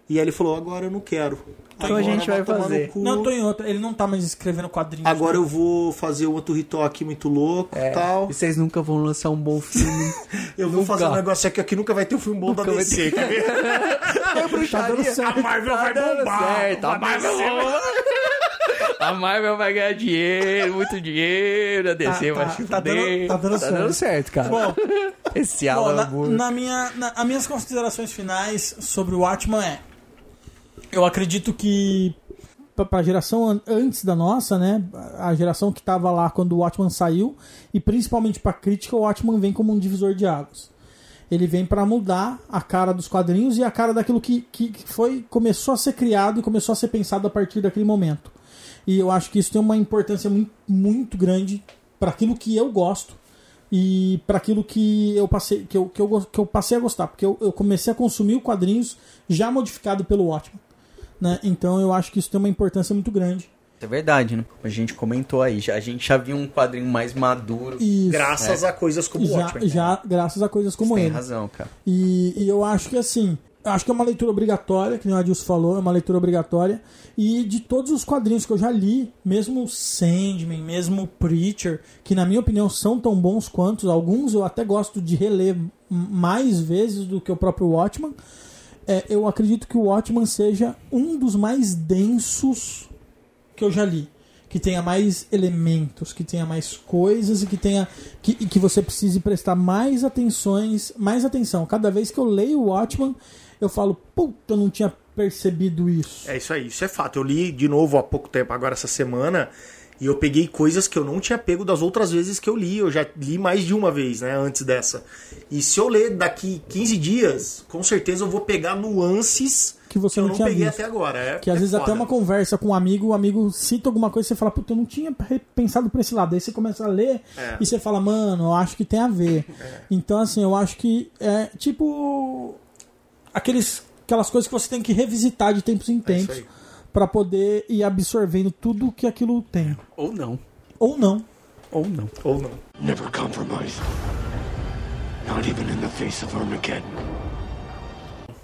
E aí ele falou: agora eu não quero. Então a Agora gente vai fazer. cu. Não, tô em outra. Ele não tá mais escrevendo quadrinhos. Agora né? eu vou fazer um outro ritual aqui muito louco É, tal. E vocês nunca vão lançar um bom filme. Eu vou Nunca. fazer um negócio aqui que nunca vai ter um filme bom da Nunca vai DC, quer ver? é bruxaria. dando certo. A Marvel vai dando bombar. certo, a Marvel A Marvel vai ganhar dinheiro, muito dinheiro, a DC Tá, vai tá, se tá fuder. dando- tá dando certo. cara. Bom, Esse Bom, na, na minha, na, as minhas considerações finais sobre o Watchman é. Eu acredito que pra, pra geração an- antes da nossa, né? A geração que tava lá quando o Watchman saiu, e principalmente pra crítica, o Watchman vem como um divisor de águas. Ele vem pra mudar a cara dos quadrinhos e a cara daquilo que, que que foi começou a ser criado e começou a ser pensado a partir daquele momento. E eu acho que isso tem uma importância muito, muito grande para aquilo que eu gosto e para aquilo que eu passei que eu, que eu, que eu passei a gostar, porque eu, eu comecei a consumir o quadrinhos já modificado pelo Watchmen, né? Então eu acho que isso tem uma importância muito grande. É verdade, né? A gente comentou aí, já, a gente já viu um quadrinho mais maduro. E Graças a coisas como o já, Watchmen. já graças a coisas como Tem ele. razão, cara. E, e eu acho que assim, acho que é uma leitura obrigatória, que o Adilson falou, é uma leitura obrigatória. E de todos os quadrinhos que eu já li, mesmo Sandman, mesmo Preacher, que na minha opinião são tão bons quanto, alguns eu até gosto de reler mais vezes do que o próprio Watchman. É, eu acredito que o Watchman seja um dos mais densos que eu já li. Que tenha mais elementos, que tenha mais coisas e que tenha. Que, que você precise prestar mais atenções, mais atenção. Cada vez que eu leio o Watchman, eu falo, puta, eu não tinha percebido isso. É isso aí, isso é fato. Eu li de novo há pouco tempo, agora essa semana, e eu peguei coisas que eu não tinha pego das outras vezes que eu li. Eu já li mais de uma vez, né, antes dessa. E se eu ler daqui 15 dias, com certeza eu vou pegar nuances Que você eu não não tinha peguei visto. até agora. É, Que às é vezes até foda. uma conversa com um amigo, o amigo cita alguma coisa e você fala, puta, eu não tinha pensado por esse lado. Aí você começa a ler É. e você fala, mano, eu acho que tem a ver. Então, assim, eu acho que é tipo. Aqueles, aquelas coisas que você tem que revisitar de tempos em tempos aí. pra poder ir absorvendo tudo que aquilo tem. Ou não. Ou não. Ou não. Ou não. Never compromise. Not even in the face of Armageddon.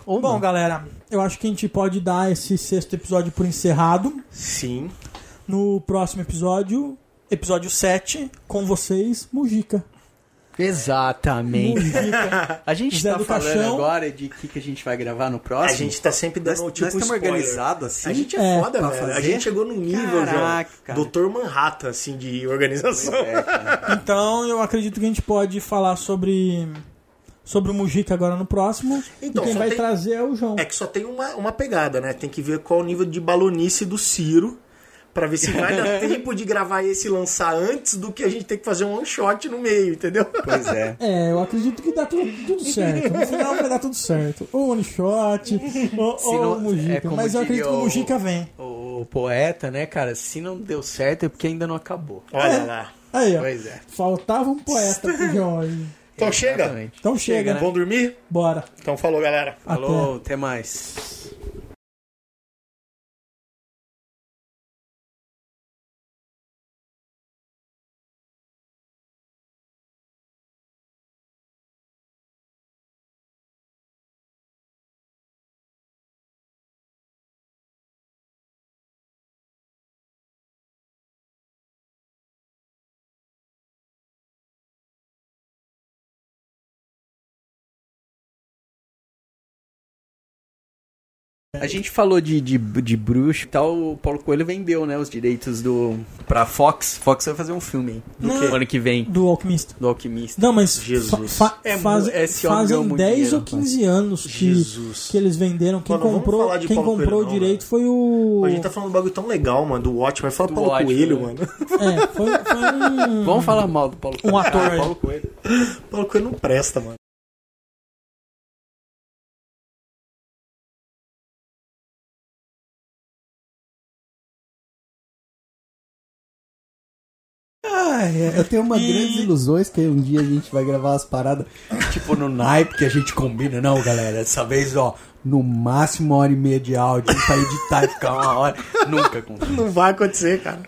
Ou Bom, não. galera, eu acho que a gente pode dar esse sexto episódio por encerrado. Sim. No próximo episódio, episódio 7, com vocês, Mujica. Exatamente. Mujica. A gente Zé tá do falando Caixão. agora de que, que a gente vai gravar no A próximo. gente tá sempre dando Nós, tipo nós estamos organizados assim? A gente é, É. foda, velho. A gente chegou num nível, Caraca, já. Doutor Manhattan, assim, de organização. É. Então eu acredito que a gente pode falar sobre sobre o Mujica agora no próximo. Então, e quem vai tem- trazer é o João. É que só tem uma, uma pegada, né? Tem que ver qual o nível de balonice do Ciro. Pra ver se vai dar tempo de gravar esse e lançar antes do que a gente ter que fazer um one shot no meio, entendeu? Pois é. É, eu acredito que dá tudo, tudo certo. No final vai dar tudo certo. Ou one shot, ou, ou não- o Mujica. é Mas eu acredito que diria o o- Mujica vem. O poeta, né, cara? Se não deu certo é porque ainda não acabou. Olha lá. Aí, ó. Pois é. Faltava um poeta pro João aí. Então chega? Exatamente. Então chega, né? Vão dormir? Bora. Então falou, galera. Falou, até mais. A gente falou de, de, de bruxo e tal, o Paulo Coelho vendeu, né, os direitos do pra Fox. Fox vai fazer um filme Não. ano que vem, Do Alquimista. do Alquimista. Não, mas Jesus. fa- É faz- esse homem ganhou fazem muito 10 dinheiro, ou 15 anos que, Jesus. que eles venderam. Quem Mano, comprou, quem Paulo comprou Coelho, o não, direito foi o. A gente tá falando um bagulho tão legal, mano, do Watchmen. Fala Do Paulo Watchmen, Coelho, né? mano. É, foi, foi um. Vamos falar mal do Paulo Um ator aí. Paulo Coelho. Paulo Coelho não presta, mano. É, eu tenho uma grandes ilusões que um dia a gente vai gravar as paradas, tipo no naipe que a gente combina. Não, galera, dessa vez, ó, no máximo uma hora e meia de áudio pra editar e ficar uma hora. Nunca acontece. Não vai acontecer, cara.